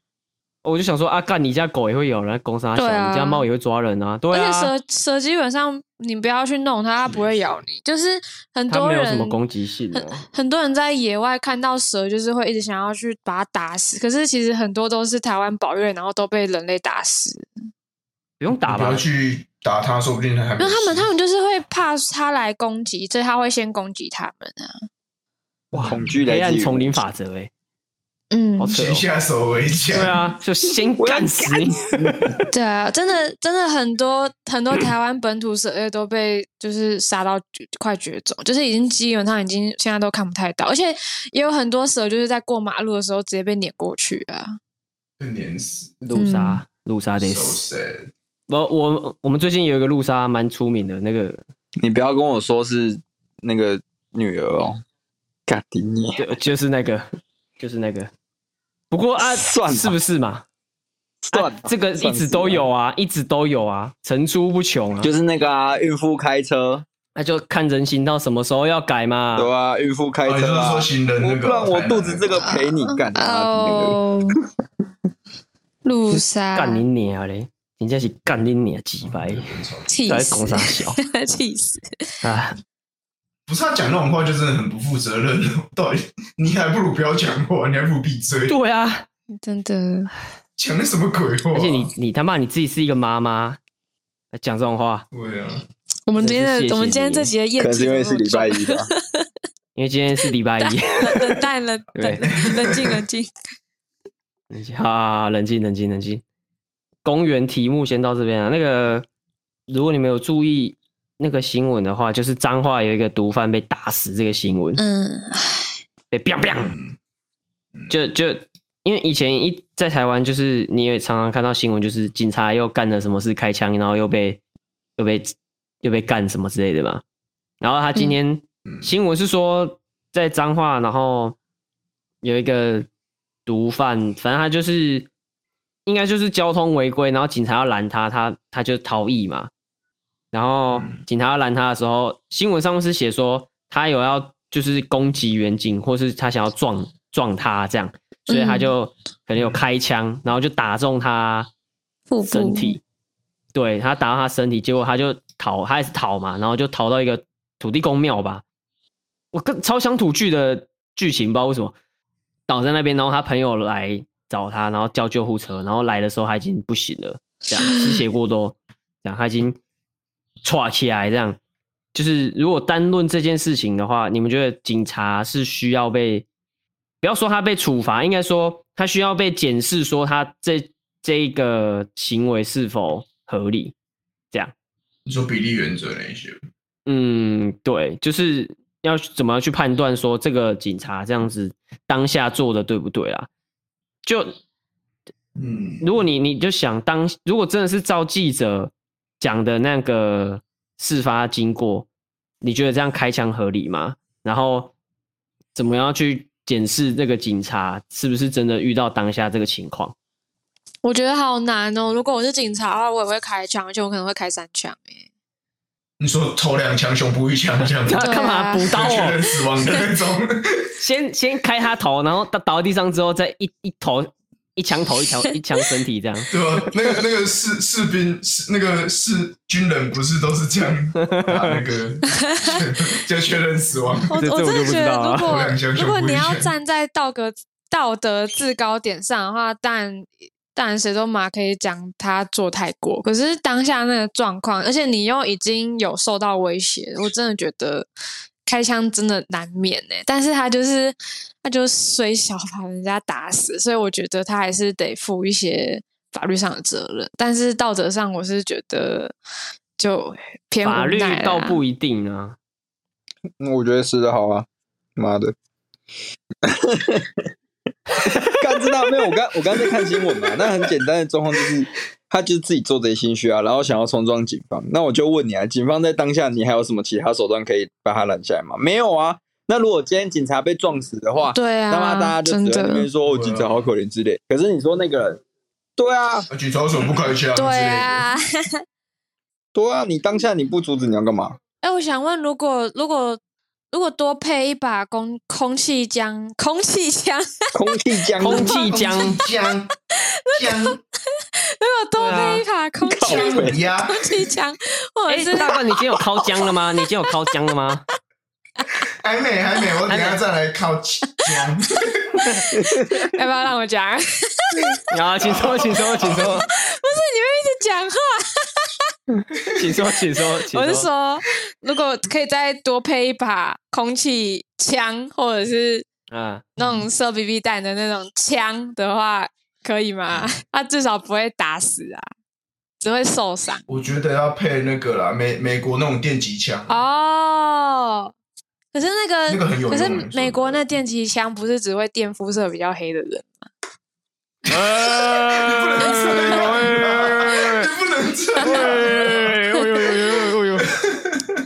我就想说啊，干你家狗也会咬人，攻杀小，啊、你家猫也会抓人啊，对啊。而且蛇蛇基本上你不要去弄它，它不会咬你。就是很多人它没有什么攻击性的。很很多人在野外看到蛇，就是会一直想要去把它打死。可是其实很多都是台湾保育，然后都被人类打死。不用打吧？不要去打它，说不定它还没。那他们他们就是会怕它来攻击，所以他会先攻击他们啊。哇，恐惧黑暗丛林法则哎。嗯，先下手为强。对啊，就先 干死你。对啊，真的真的很多很多台湾本土蛇类都被就是杀到快绝种，就是已经基本上已经现在都看不太到，而且也有很多蛇就是在过马路的时候直接被碾过去啊，被碾死。路杀，路杀得死。我我我们最近有一个路杀蛮出名的那个，你不要跟我说是那个女儿哦，嘎迪尼，就就是那个，就是那个。不过啊，算是不是嘛？算、啊、这个一直都有啊，一直都有啊，层出不穷啊。就是那个啊，孕妇开车，那就看人行道什么时候要改嘛。对啊，孕妇开车啊，哦、说行人那个，不然我肚子这个陪你干啊。哦，路杀干你娘嘞！人家是干你娘鸡掰，气死，气死啊！不是他讲那种话就真的很不负责任。到底你还不如不要讲话，你还不如闭嘴。对啊，真的讲的什么鬼话？而且你你他妈你自己是一个妈妈，讲这种话。对啊，我们今天的我们今天这集的验，可能是因为是礼拜一吧？因为今天是礼拜一，冷淡冷，对，冷静冷静，冷静，好，冷静冷静冷静。公园题目先到这边啊。那个，如果你没有注意那个新闻的话，就是彰化有一个毒贩被打死这个新闻。嗯，被 biang biang，就就因为以前一在台湾，就是你也常常看到新闻，就是警察又干了什么事开枪，然后又被又被又被干什么之类的嘛。然后他今天新闻是说在彰化，然后有一个毒贩，反正他就是。应该就是交通违规，然后警察要拦他，他他就逃逸嘛。然后警察要拦他的时候，新闻上是写说他有要就是攻击远景，或是他想要撞撞他这样，所以他就可能有开枪，然后就打中他身体。对，他打到他身体，结果他就逃，他也是逃嘛，然后就逃到一个土地公庙吧。我跟超想土剧的剧情，不知道为什么倒在那边，然后他朋友来。找他，然后叫救护车，然后来的时候他已经不行了，这样失血过多，这样他已经唰起来，这样就是如果单论这件事情的话，你们觉得警察是需要被，不要说他被处罚，应该说他需要被检视，说他这这一个行为是否合理，这样。你说比例原则那些？嗯，对，就是要怎么样去判断说这个警察这样子当下做的对不对啊？就，嗯，如果你你就想当，如果真的是照记者讲的那个事发经过，你觉得这样开枪合理吗？然后怎么样去检视这个警察是不是真的遇到当下这个情况？我觉得好难哦。如果我是警察的话，我也会开枪，而且我可能会开三枪诶。你说头两枪，胸部一枪，这样子干嘛补刀哦？死亡的那种。先先开他头，然后倒倒在地上之后，再一一头一枪头一枪 一枪身体这样。对吧？那个那个士士兵士那个士军人不是都是这样打那个 就确认死亡？我我真的觉得，如果如果你要站在道德道德制高点上的话，但。当然，谁都嘛可以讲他做太过，可是当下那个状况，而且你又已经有受到威胁，我真的觉得开枪真的难免呢。但是他就是他就虽小把人家打死，所以我觉得他还是得负一些法律上的责任。但是道德上，我是觉得就偏法律倒不一定啊。我觉得是的好啊，妈的。刚知道没有？我刚我刚在看新闻嘛。那很简单的状况就是，他就是自己做贼心虚啊，然后想要冲撞警方。那我就问你啊，警方在当下，你还有什么其他手段可以把他拦下来吗？没有啊。那如果今天警察被撞死的话，对啊，那么大家就只在那边说，哦，警察好可怜之类。可是你说那个人，对啊，警察为什么不开枪？对啊，对啊，你当下你不阻止你要干嘛？哎，我想问，如果如果。如果多配一把空 空气枪，空气枪，空气枪，空气枪，枪，枪。如果多配一把空气枪，空气枪，或者是大哥，你今天有掏枪了吗？你今天有掏枪了吗？还没，还没，我等下再来烤姜。要不要让我讲？啊，请说，请说，请说。不是你们一直讲话。请说，请说，请说。我是说，如果可以再多配一把空气枪，或者是嗯，那种射 BB 弹的那种枪的话，可以吗？他至少不会打死啊，只会受伤。我觉得要配那个啦，美美国那种电击枪。哦，可是那个，那个很有用。可是美国那电击枪不是只会电肤色比较黑的人吗？啊！你不能这样，你不能这样。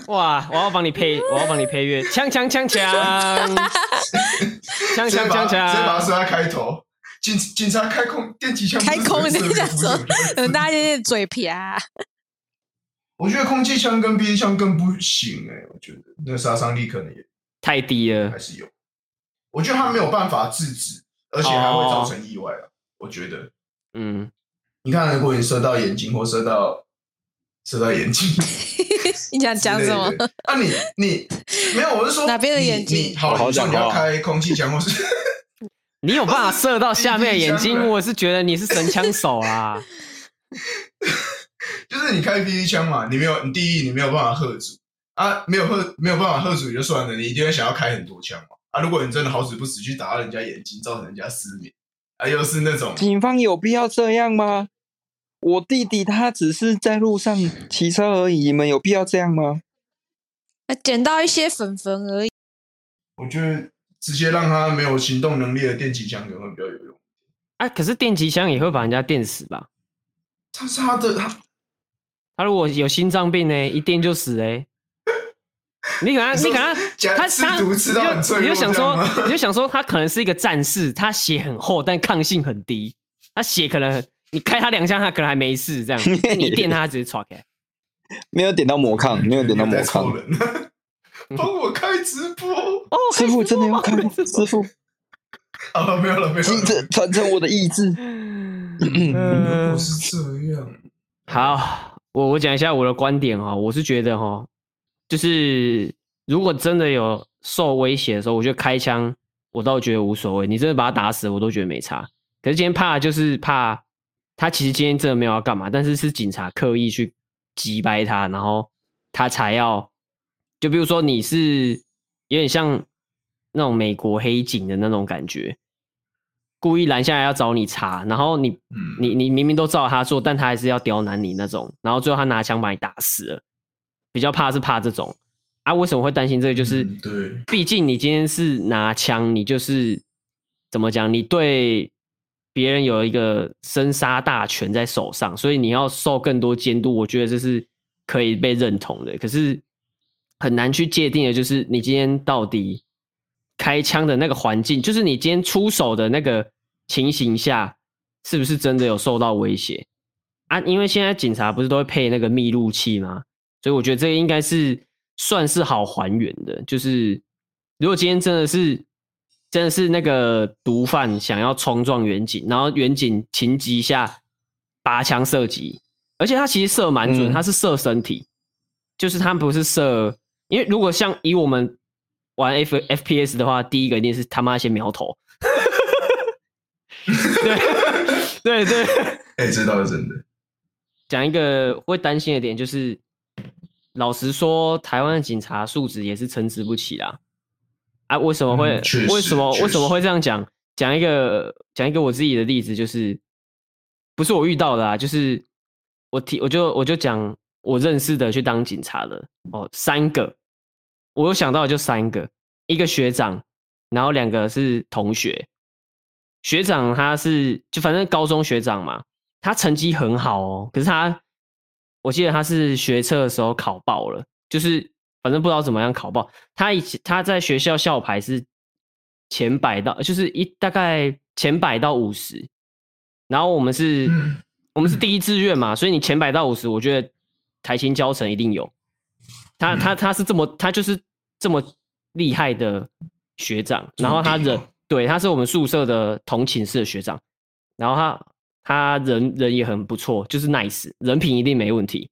哇！我要帮你配，我要帮你配乐，枪枪枪枪，枪枪枪枪，先把它设在开头，警警察开空电击枪，开空你想说，等大家嘴皮啊。我觉得空气枪跟憋枪更不行哎、欸，我觉得那个杀伤力可能也太低了，还是有。我觉得他没有办法制止，而且还会造成意外啊。我觉得，嗯，你看，如果你射到眼睛或射到射到眼睛，你想讲什么？啊你，你你没有，我是说 哪边的眼睛？好，你说你要开空气枪，或是你有办法 射到下面的眼睛？我是觉得你是神枪手啊。就是你开 BB 枪嘛，你没有，你第一你没有办法喝阻啊，没有喝没有办法喝阻也就算了，你一定会想要开很多枪嘛啊！如果你真的好死不死去打到人家眼睛，造成人家失明啊，又是那种警方有必要这样吗？我弟弟他只是在路上骑车而已，你们有必要这样吗？啊捡到一些粉粉而已。我觉得直接让他没有行动能力的电击枪可能会比较有用。啊，可是电击枪也会把人家电死吧？他是他的他。他如果有心脏病呢，一电就死哎！你可能你可能他他你就你就想说你就想说他可能是一个战士，他血很厚，但抗性很低。他血可能你开他两枪，他可能还没事。这样 你电他，直接唰开。没有点到魔抗，没有点到魔抗。帮我开直播哦！师傅真的要开吗？师傅啊，没有了，没有了。传承我的意志。嗯，不是这样。好。我我讲一下我的观点哈，我是觉得哈，就是如果真的有受威胁的时候，我觉得开枪我倒觉得无所谓，你真的把他打死，我都觉得没差。可是今天怕就是怕他其实今天真的没有要干嘛，但是是警察刻意去击败他，然后他才要，就比如说你是有点像那种美国黑警的那种感觉。故意拦下来要找你查，然后你、嗯、你你明明都照他做，但他还是要刁难你那种，然后最后他拿枪把你打死了。比较怕是怕这种啊？为什么会担心这个？就是、嗯、对，毕竟你今天是拿枪，你就是怎么讲？你对别人有一个生杀大权在手上，所以你要受更多监督。我觉得这是可以被认同的。可是很难去界定的，就是你今天到底。开枪的那个环境，就是你今天出手的那个情形下，是不是真的有受到威胁啊？因为现在警察不是都会配那个密录器吗？所以我觉得这个应该是算是好还原的。就是如果今天真的是真的是那个毒贩想要冲撞远景，然后远景情急下拔枪射击，而且他其实射蛮准，他是射身体，嗯、就是他不是射，因为如果像以我们。玩 F F P S 的话，第一个一定是他妈先瞄头。对 对对，哎、欸，这倒是真的。讲一个会担心的点，就是老实说，台湾的警察素质也是参差不齐啦。啊，为什么会？嗯、为什么？为什么会这样讲？讲一个讲一个我自己的例子，就是不是我遇到的啊，就是我提，我就我就讲我认识的去当警察的哦，三个。我有想到的就三个，一个学长，然后两个是同学。学长他是就反正高中学长嘛，他成绩很好哦，可是他我记得他是学测的时候考爆了，就是反正不知道怎么样考爆。他以前他在学校校排是前百到，就是一大概前百到五十，然后我们是，嗯、我们是第一志愿嘛，所以你前百到五十，我觉得台清交成一定有。他他他是这么，他就是。这么厉害的学长，然后他人对，他是我们宿舍的同寝室的学长，然后他他人人也很不错，就是 nice，人品一定没问题。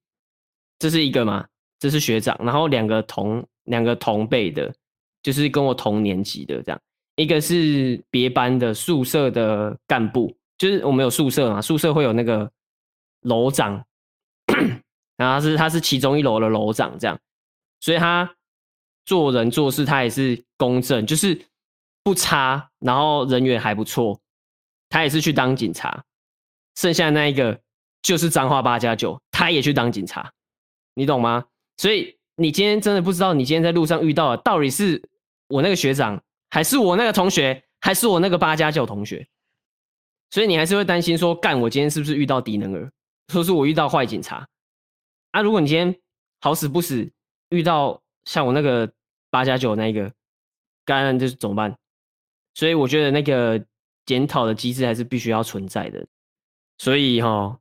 这是一个嘛？这是学长，然后两个同两个同辈的，就是跟我同年级的这样，一个是别班的宿舍的干部，就是我们有宿舍嘛，宿舍会有那个楼长，然后他是他是其中一楼的楼长这样，所以他。做人做事，他也是公正，就是不差，然后人缘还不错。他也是去当警察，剩下那一个就是脏话八加九，他也去当警察，你懂吗？所以你今天真的不知道，你今天在路上遇到的到底是我那个学长，还是我那个同学，还是我那个八加九同学？所以你还是会担心说，干我今天是不是遇到低能儿，说是我遇到坏警察啊？如果你今天好死不死遇到。像我那个八加九那个，干就是怎么办？所以我觉得那个检讨的机制还是必须要存在的。所以哈，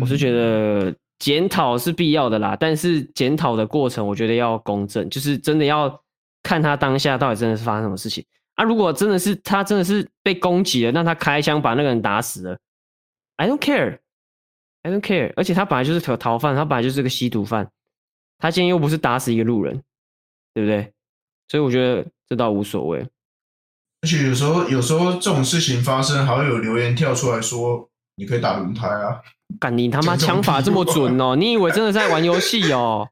我是觉得检讨是必要的啦，但是检讨的过程我觉得要公正，就是真的要看他当下到底真的是发生什么事情啊。如果真的是他真的是被攻击了，那他开枪把那个人打死了，I don't care，I don't care。而且他本来就是逃逃犯，他本来就是个吸毒犯，他今天又不是打死一个路人，对不对？所以我觉得这倒无所谓。而且有时候有时候这种事情发生，还会有留言跳出来说。你可以打轮胎啊！干你他妈枪法这么准哦！你以为真的在玩游戏哦？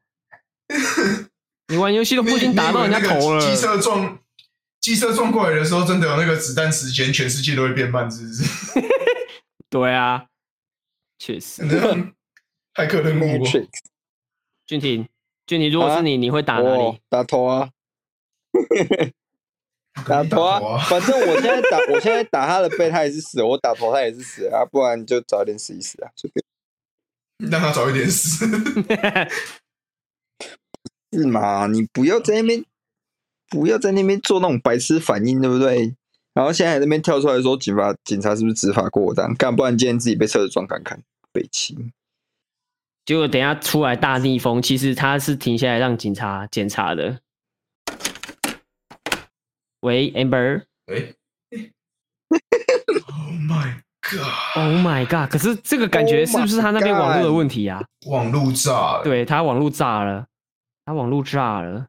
你玩游戏都不仅打到人家头了。机车撞机车撞过来的时候，真的有那个子弹时间，全世界都会变慢，是不是？对啊，确实。骇客任务。俊廷，俊廷，如果是你，啊、你会打哪里？打头啊！打头啊！反正我现在打，我现在打他的背，他也是死；我打头，他也是死啊！不然就早点死一死啊！随便，让他早一点死。是吗？你不要在那边，不要在那边做那种白痴反应，对不对？然后现在在那边跳出来说，警察警察是不是执法过当？干，不然今天自己被车子撞看看，北七。结果等下出来大逆风，其实他是停下来让警察检查的。喂，Amber。喂。Oh my god！Oh my god！可是这个感觉是不是他那边网络的问题啊？Oh、网络炸了。对，他网络炸了，他网络炸了。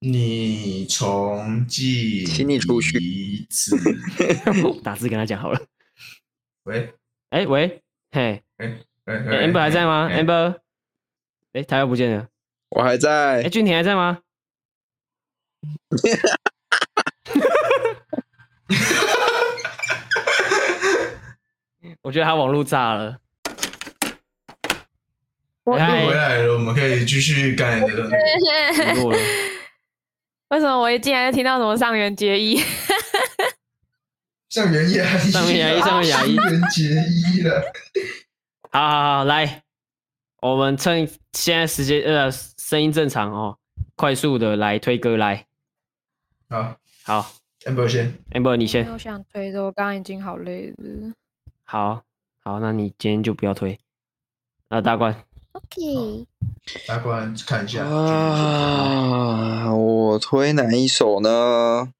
你重进，请你出去一次。打字跟他讲好了。喂，哎喂，嘿，哎哎，Amber 还在吗？Amber，哎，他又不见了。我还在。哎，俊廷还在吗？我觉得他网络炸了。我又回来了，我们可以继续干的。为什么我一进来就听到什么上元结衣？上元牙医，上元牙医，上元牙医，上元结衣了。好好好，来，我们趁现在时间呃声音正常哦，快速的来推歌来。好，好，Amber 先，Amber 你先。我想推的，我刚刚已经好累了。好，好，那你今天就不要推。啊大冠，OK。大冠看一下啊，我推哪一首呢？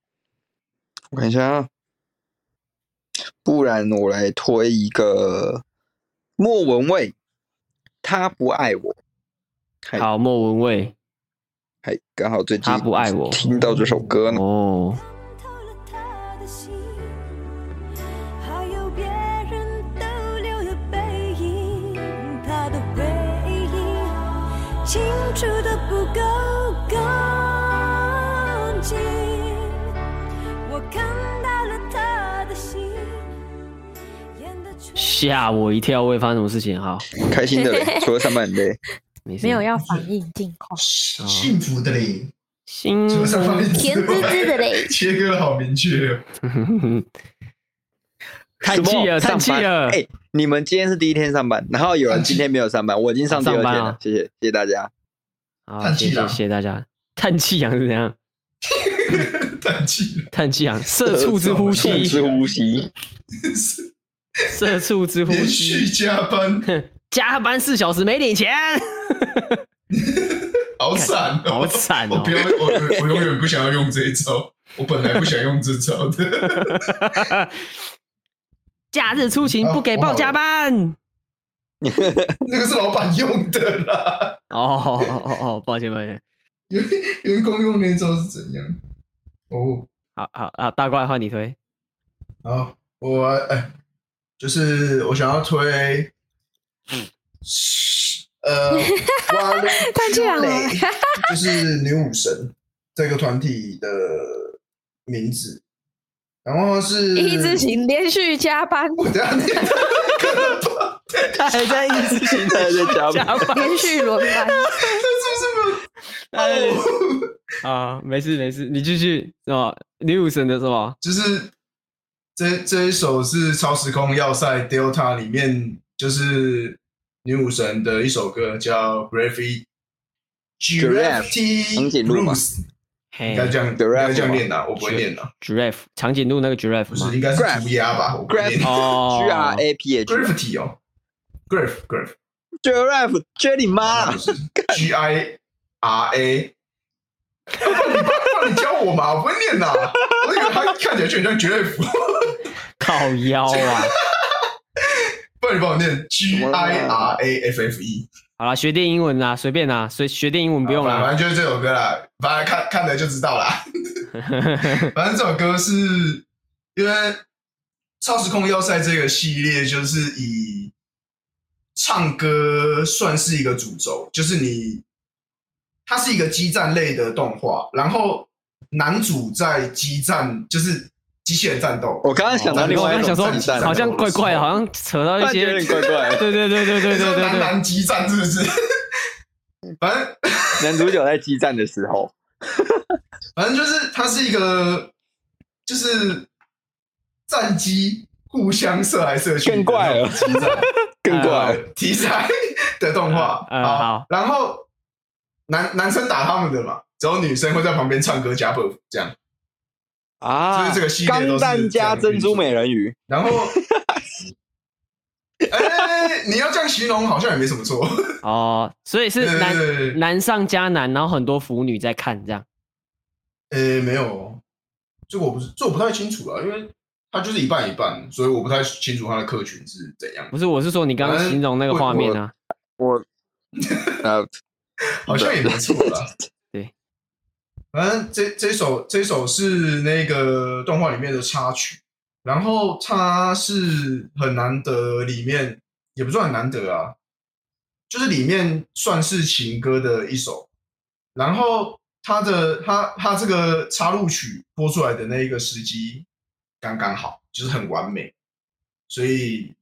我看一下啊，不然我来推一个莫文蔚，他不爱我。好，莫文蔚。还刚好最近他不爱我，听到这首歌呢。哦。吓我一跳！会发生什么事情？哈，开心的嘞，除了上班很累，没有要反应近况，幸福的嘞，幸福甜滋滋的嘞，切割的好明确，叹气了，叹气了。哎，你们今天是第一天上班，然后有人今天没有上班，我已经上第二天了。谢谢，谢谢大家。好，谢谢谢谢大家。叹气阳是怎样？叹气，叹气阳，社畜之呼吸，之呼吸。社畜之呼吸，连续加班，加班四小时没领钱，好惨、喔，好惨、喔！我不要，我我永远不想要用这一招，我本来不想用这招的。假日出勤不给报加班，那个是老板用的啦。哦哦哦哦，抱歉抱歉，员员工用那招是怎样？哦，好好啊，大怪换你推，好，我哎。就是我想要推，呃，哇，太强了，就是女武神这个团体的名字，然后是 一字型连续加班，我这样 他还在一字型在加班，连续轮班，这是什么？啊，没事没事，你继续是吧？女武神的是吧？就是。这这一首是超时空要塞 Delta 里面，就是女武神的一首歌，叫 Gravity Gravity Blues。应该这样，应该这样念的，我不会念的。Giraffe 长颈鹿那个 Giraffe 不是，应该是乌鸦吧？Graph 哦，G R A P H，Graffiti 哦，Graph，Graff，Giraffe，接你妈！G I R A，你教我嘛，我不会念呐，我以为他看起来就很像 Giraffe，靠腰啊！不然你帮我念 G I R A F F E。好了，学电英文啦，随便啦，随学电英文不用啦，反正就是这首歌啦，反正看看了就知道啦。反正这首歌是因为《超时空要塞》这个系列就是以唱歌算是一个主轴，就是你它是一个激战类的动画，然后男主在激战就是。机器人战斗，我刚刚想到另外一种战斗，好像怪怪的，好像扯到一些有点怪怪。对对对对对对。对，男男激战是不是？反正 男主角在激战的时候，反正就是它是一个，就是战机互相射来射去，更怪了，更怪。题材的动画。好，然后男男生打他们的嘛，只有女生会在旁边唱歌加 buff 这样。啊，就是这个系列都是钢弹加珍珠美人鱼，然后，哎、欸，你要这样形容好像也没什么错哦。所以是男对对对对男上加男，然后很多腐女在看这样。呃、欸，没有，这个我不是，这我不太清楚啊，因为他就是一半一半，所以我不太清楚他的客群是怎样。不是，我是说你刚刚形容那个画面啊，我，我 好像也没错啦。反正这这首这首是那个动画里面的插曲，然后它是很难得，里面也不算很难得啊，就是里面算是情歌的一首，然后它的它它这个插入曲播出来的那一个时机刚刚好，就是很完美，所以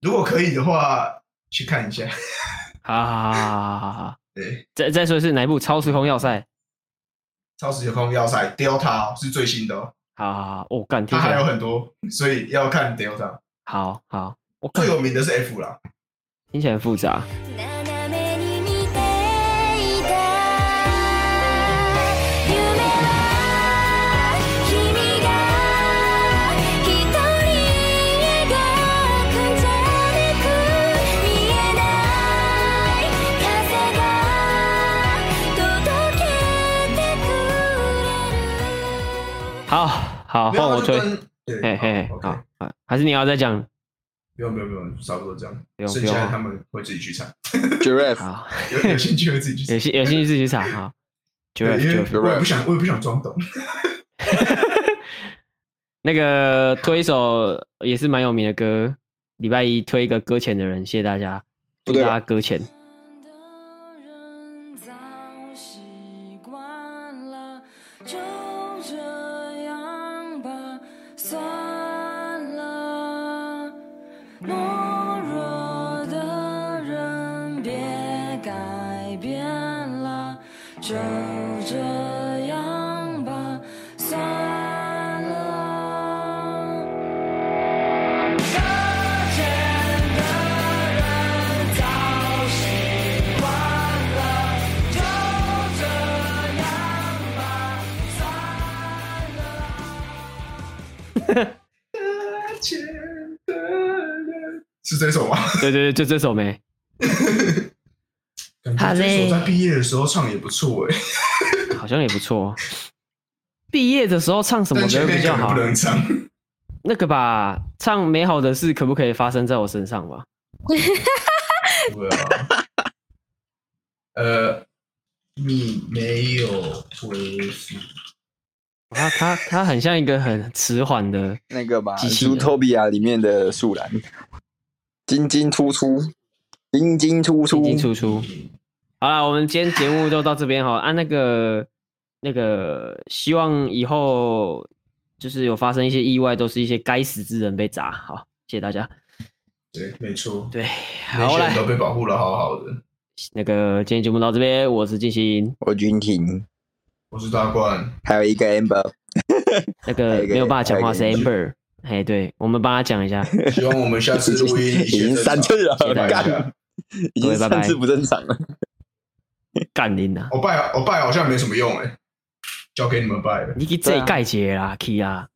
如果可以的话去看一下。好好好好好好，对，再再说是哪一部《超时空要塞》？超时空要塞 Delta 是最新的哦。好好好，我感觉它还有很多，所以要看 Delta。好好，我最有名的是 F 啦，听起来很复杂。好好换我推，嘿嘿，好好，还是你要再讲？不用不用不用，差不多这样。剩下他们会自己去唱。Giraffe，好，有有兴趣会自己去，有兴有兴趣自己去唱。好，Giraffe，我也不想，我也不想装懂。那个推一首也是蛮有名的歌，礼拜一推一个搁浅的人，谢谢大家，祝大家搁浅。是这首吗？对对对，就这首没。感觉这首在毕业的时候唱也不错哎，好像也不错。毕业的时候唱什么歌比较好？不能唱那个吧，唱美好的事可不可以发生在我身上吧？呃，你没有回复。他他他很像一个很迟缓的那个吧，《猪托比亚》里面的树懒，进进出出，进进出出，进进出出。好了，我们今天节目就到这边哈。按、啊、那个那个，希望以后就是有发生一些意外，都是一些该死之人被砸。好，谢谢大家。对，没错。对，好了，都被保护的好好的。那个今天节目到这边，我是进行，我君婷。我是大冠，还有一个 Amber，那个没有办法讲话是 Amber，哎，对，我们帮他讲一下。希望我们下次录音 已经三次了，干，已经三次不正常了，干你呐？我拜我拜好像没什么用哎。交给你们拜了。你给这盖解啦去啊！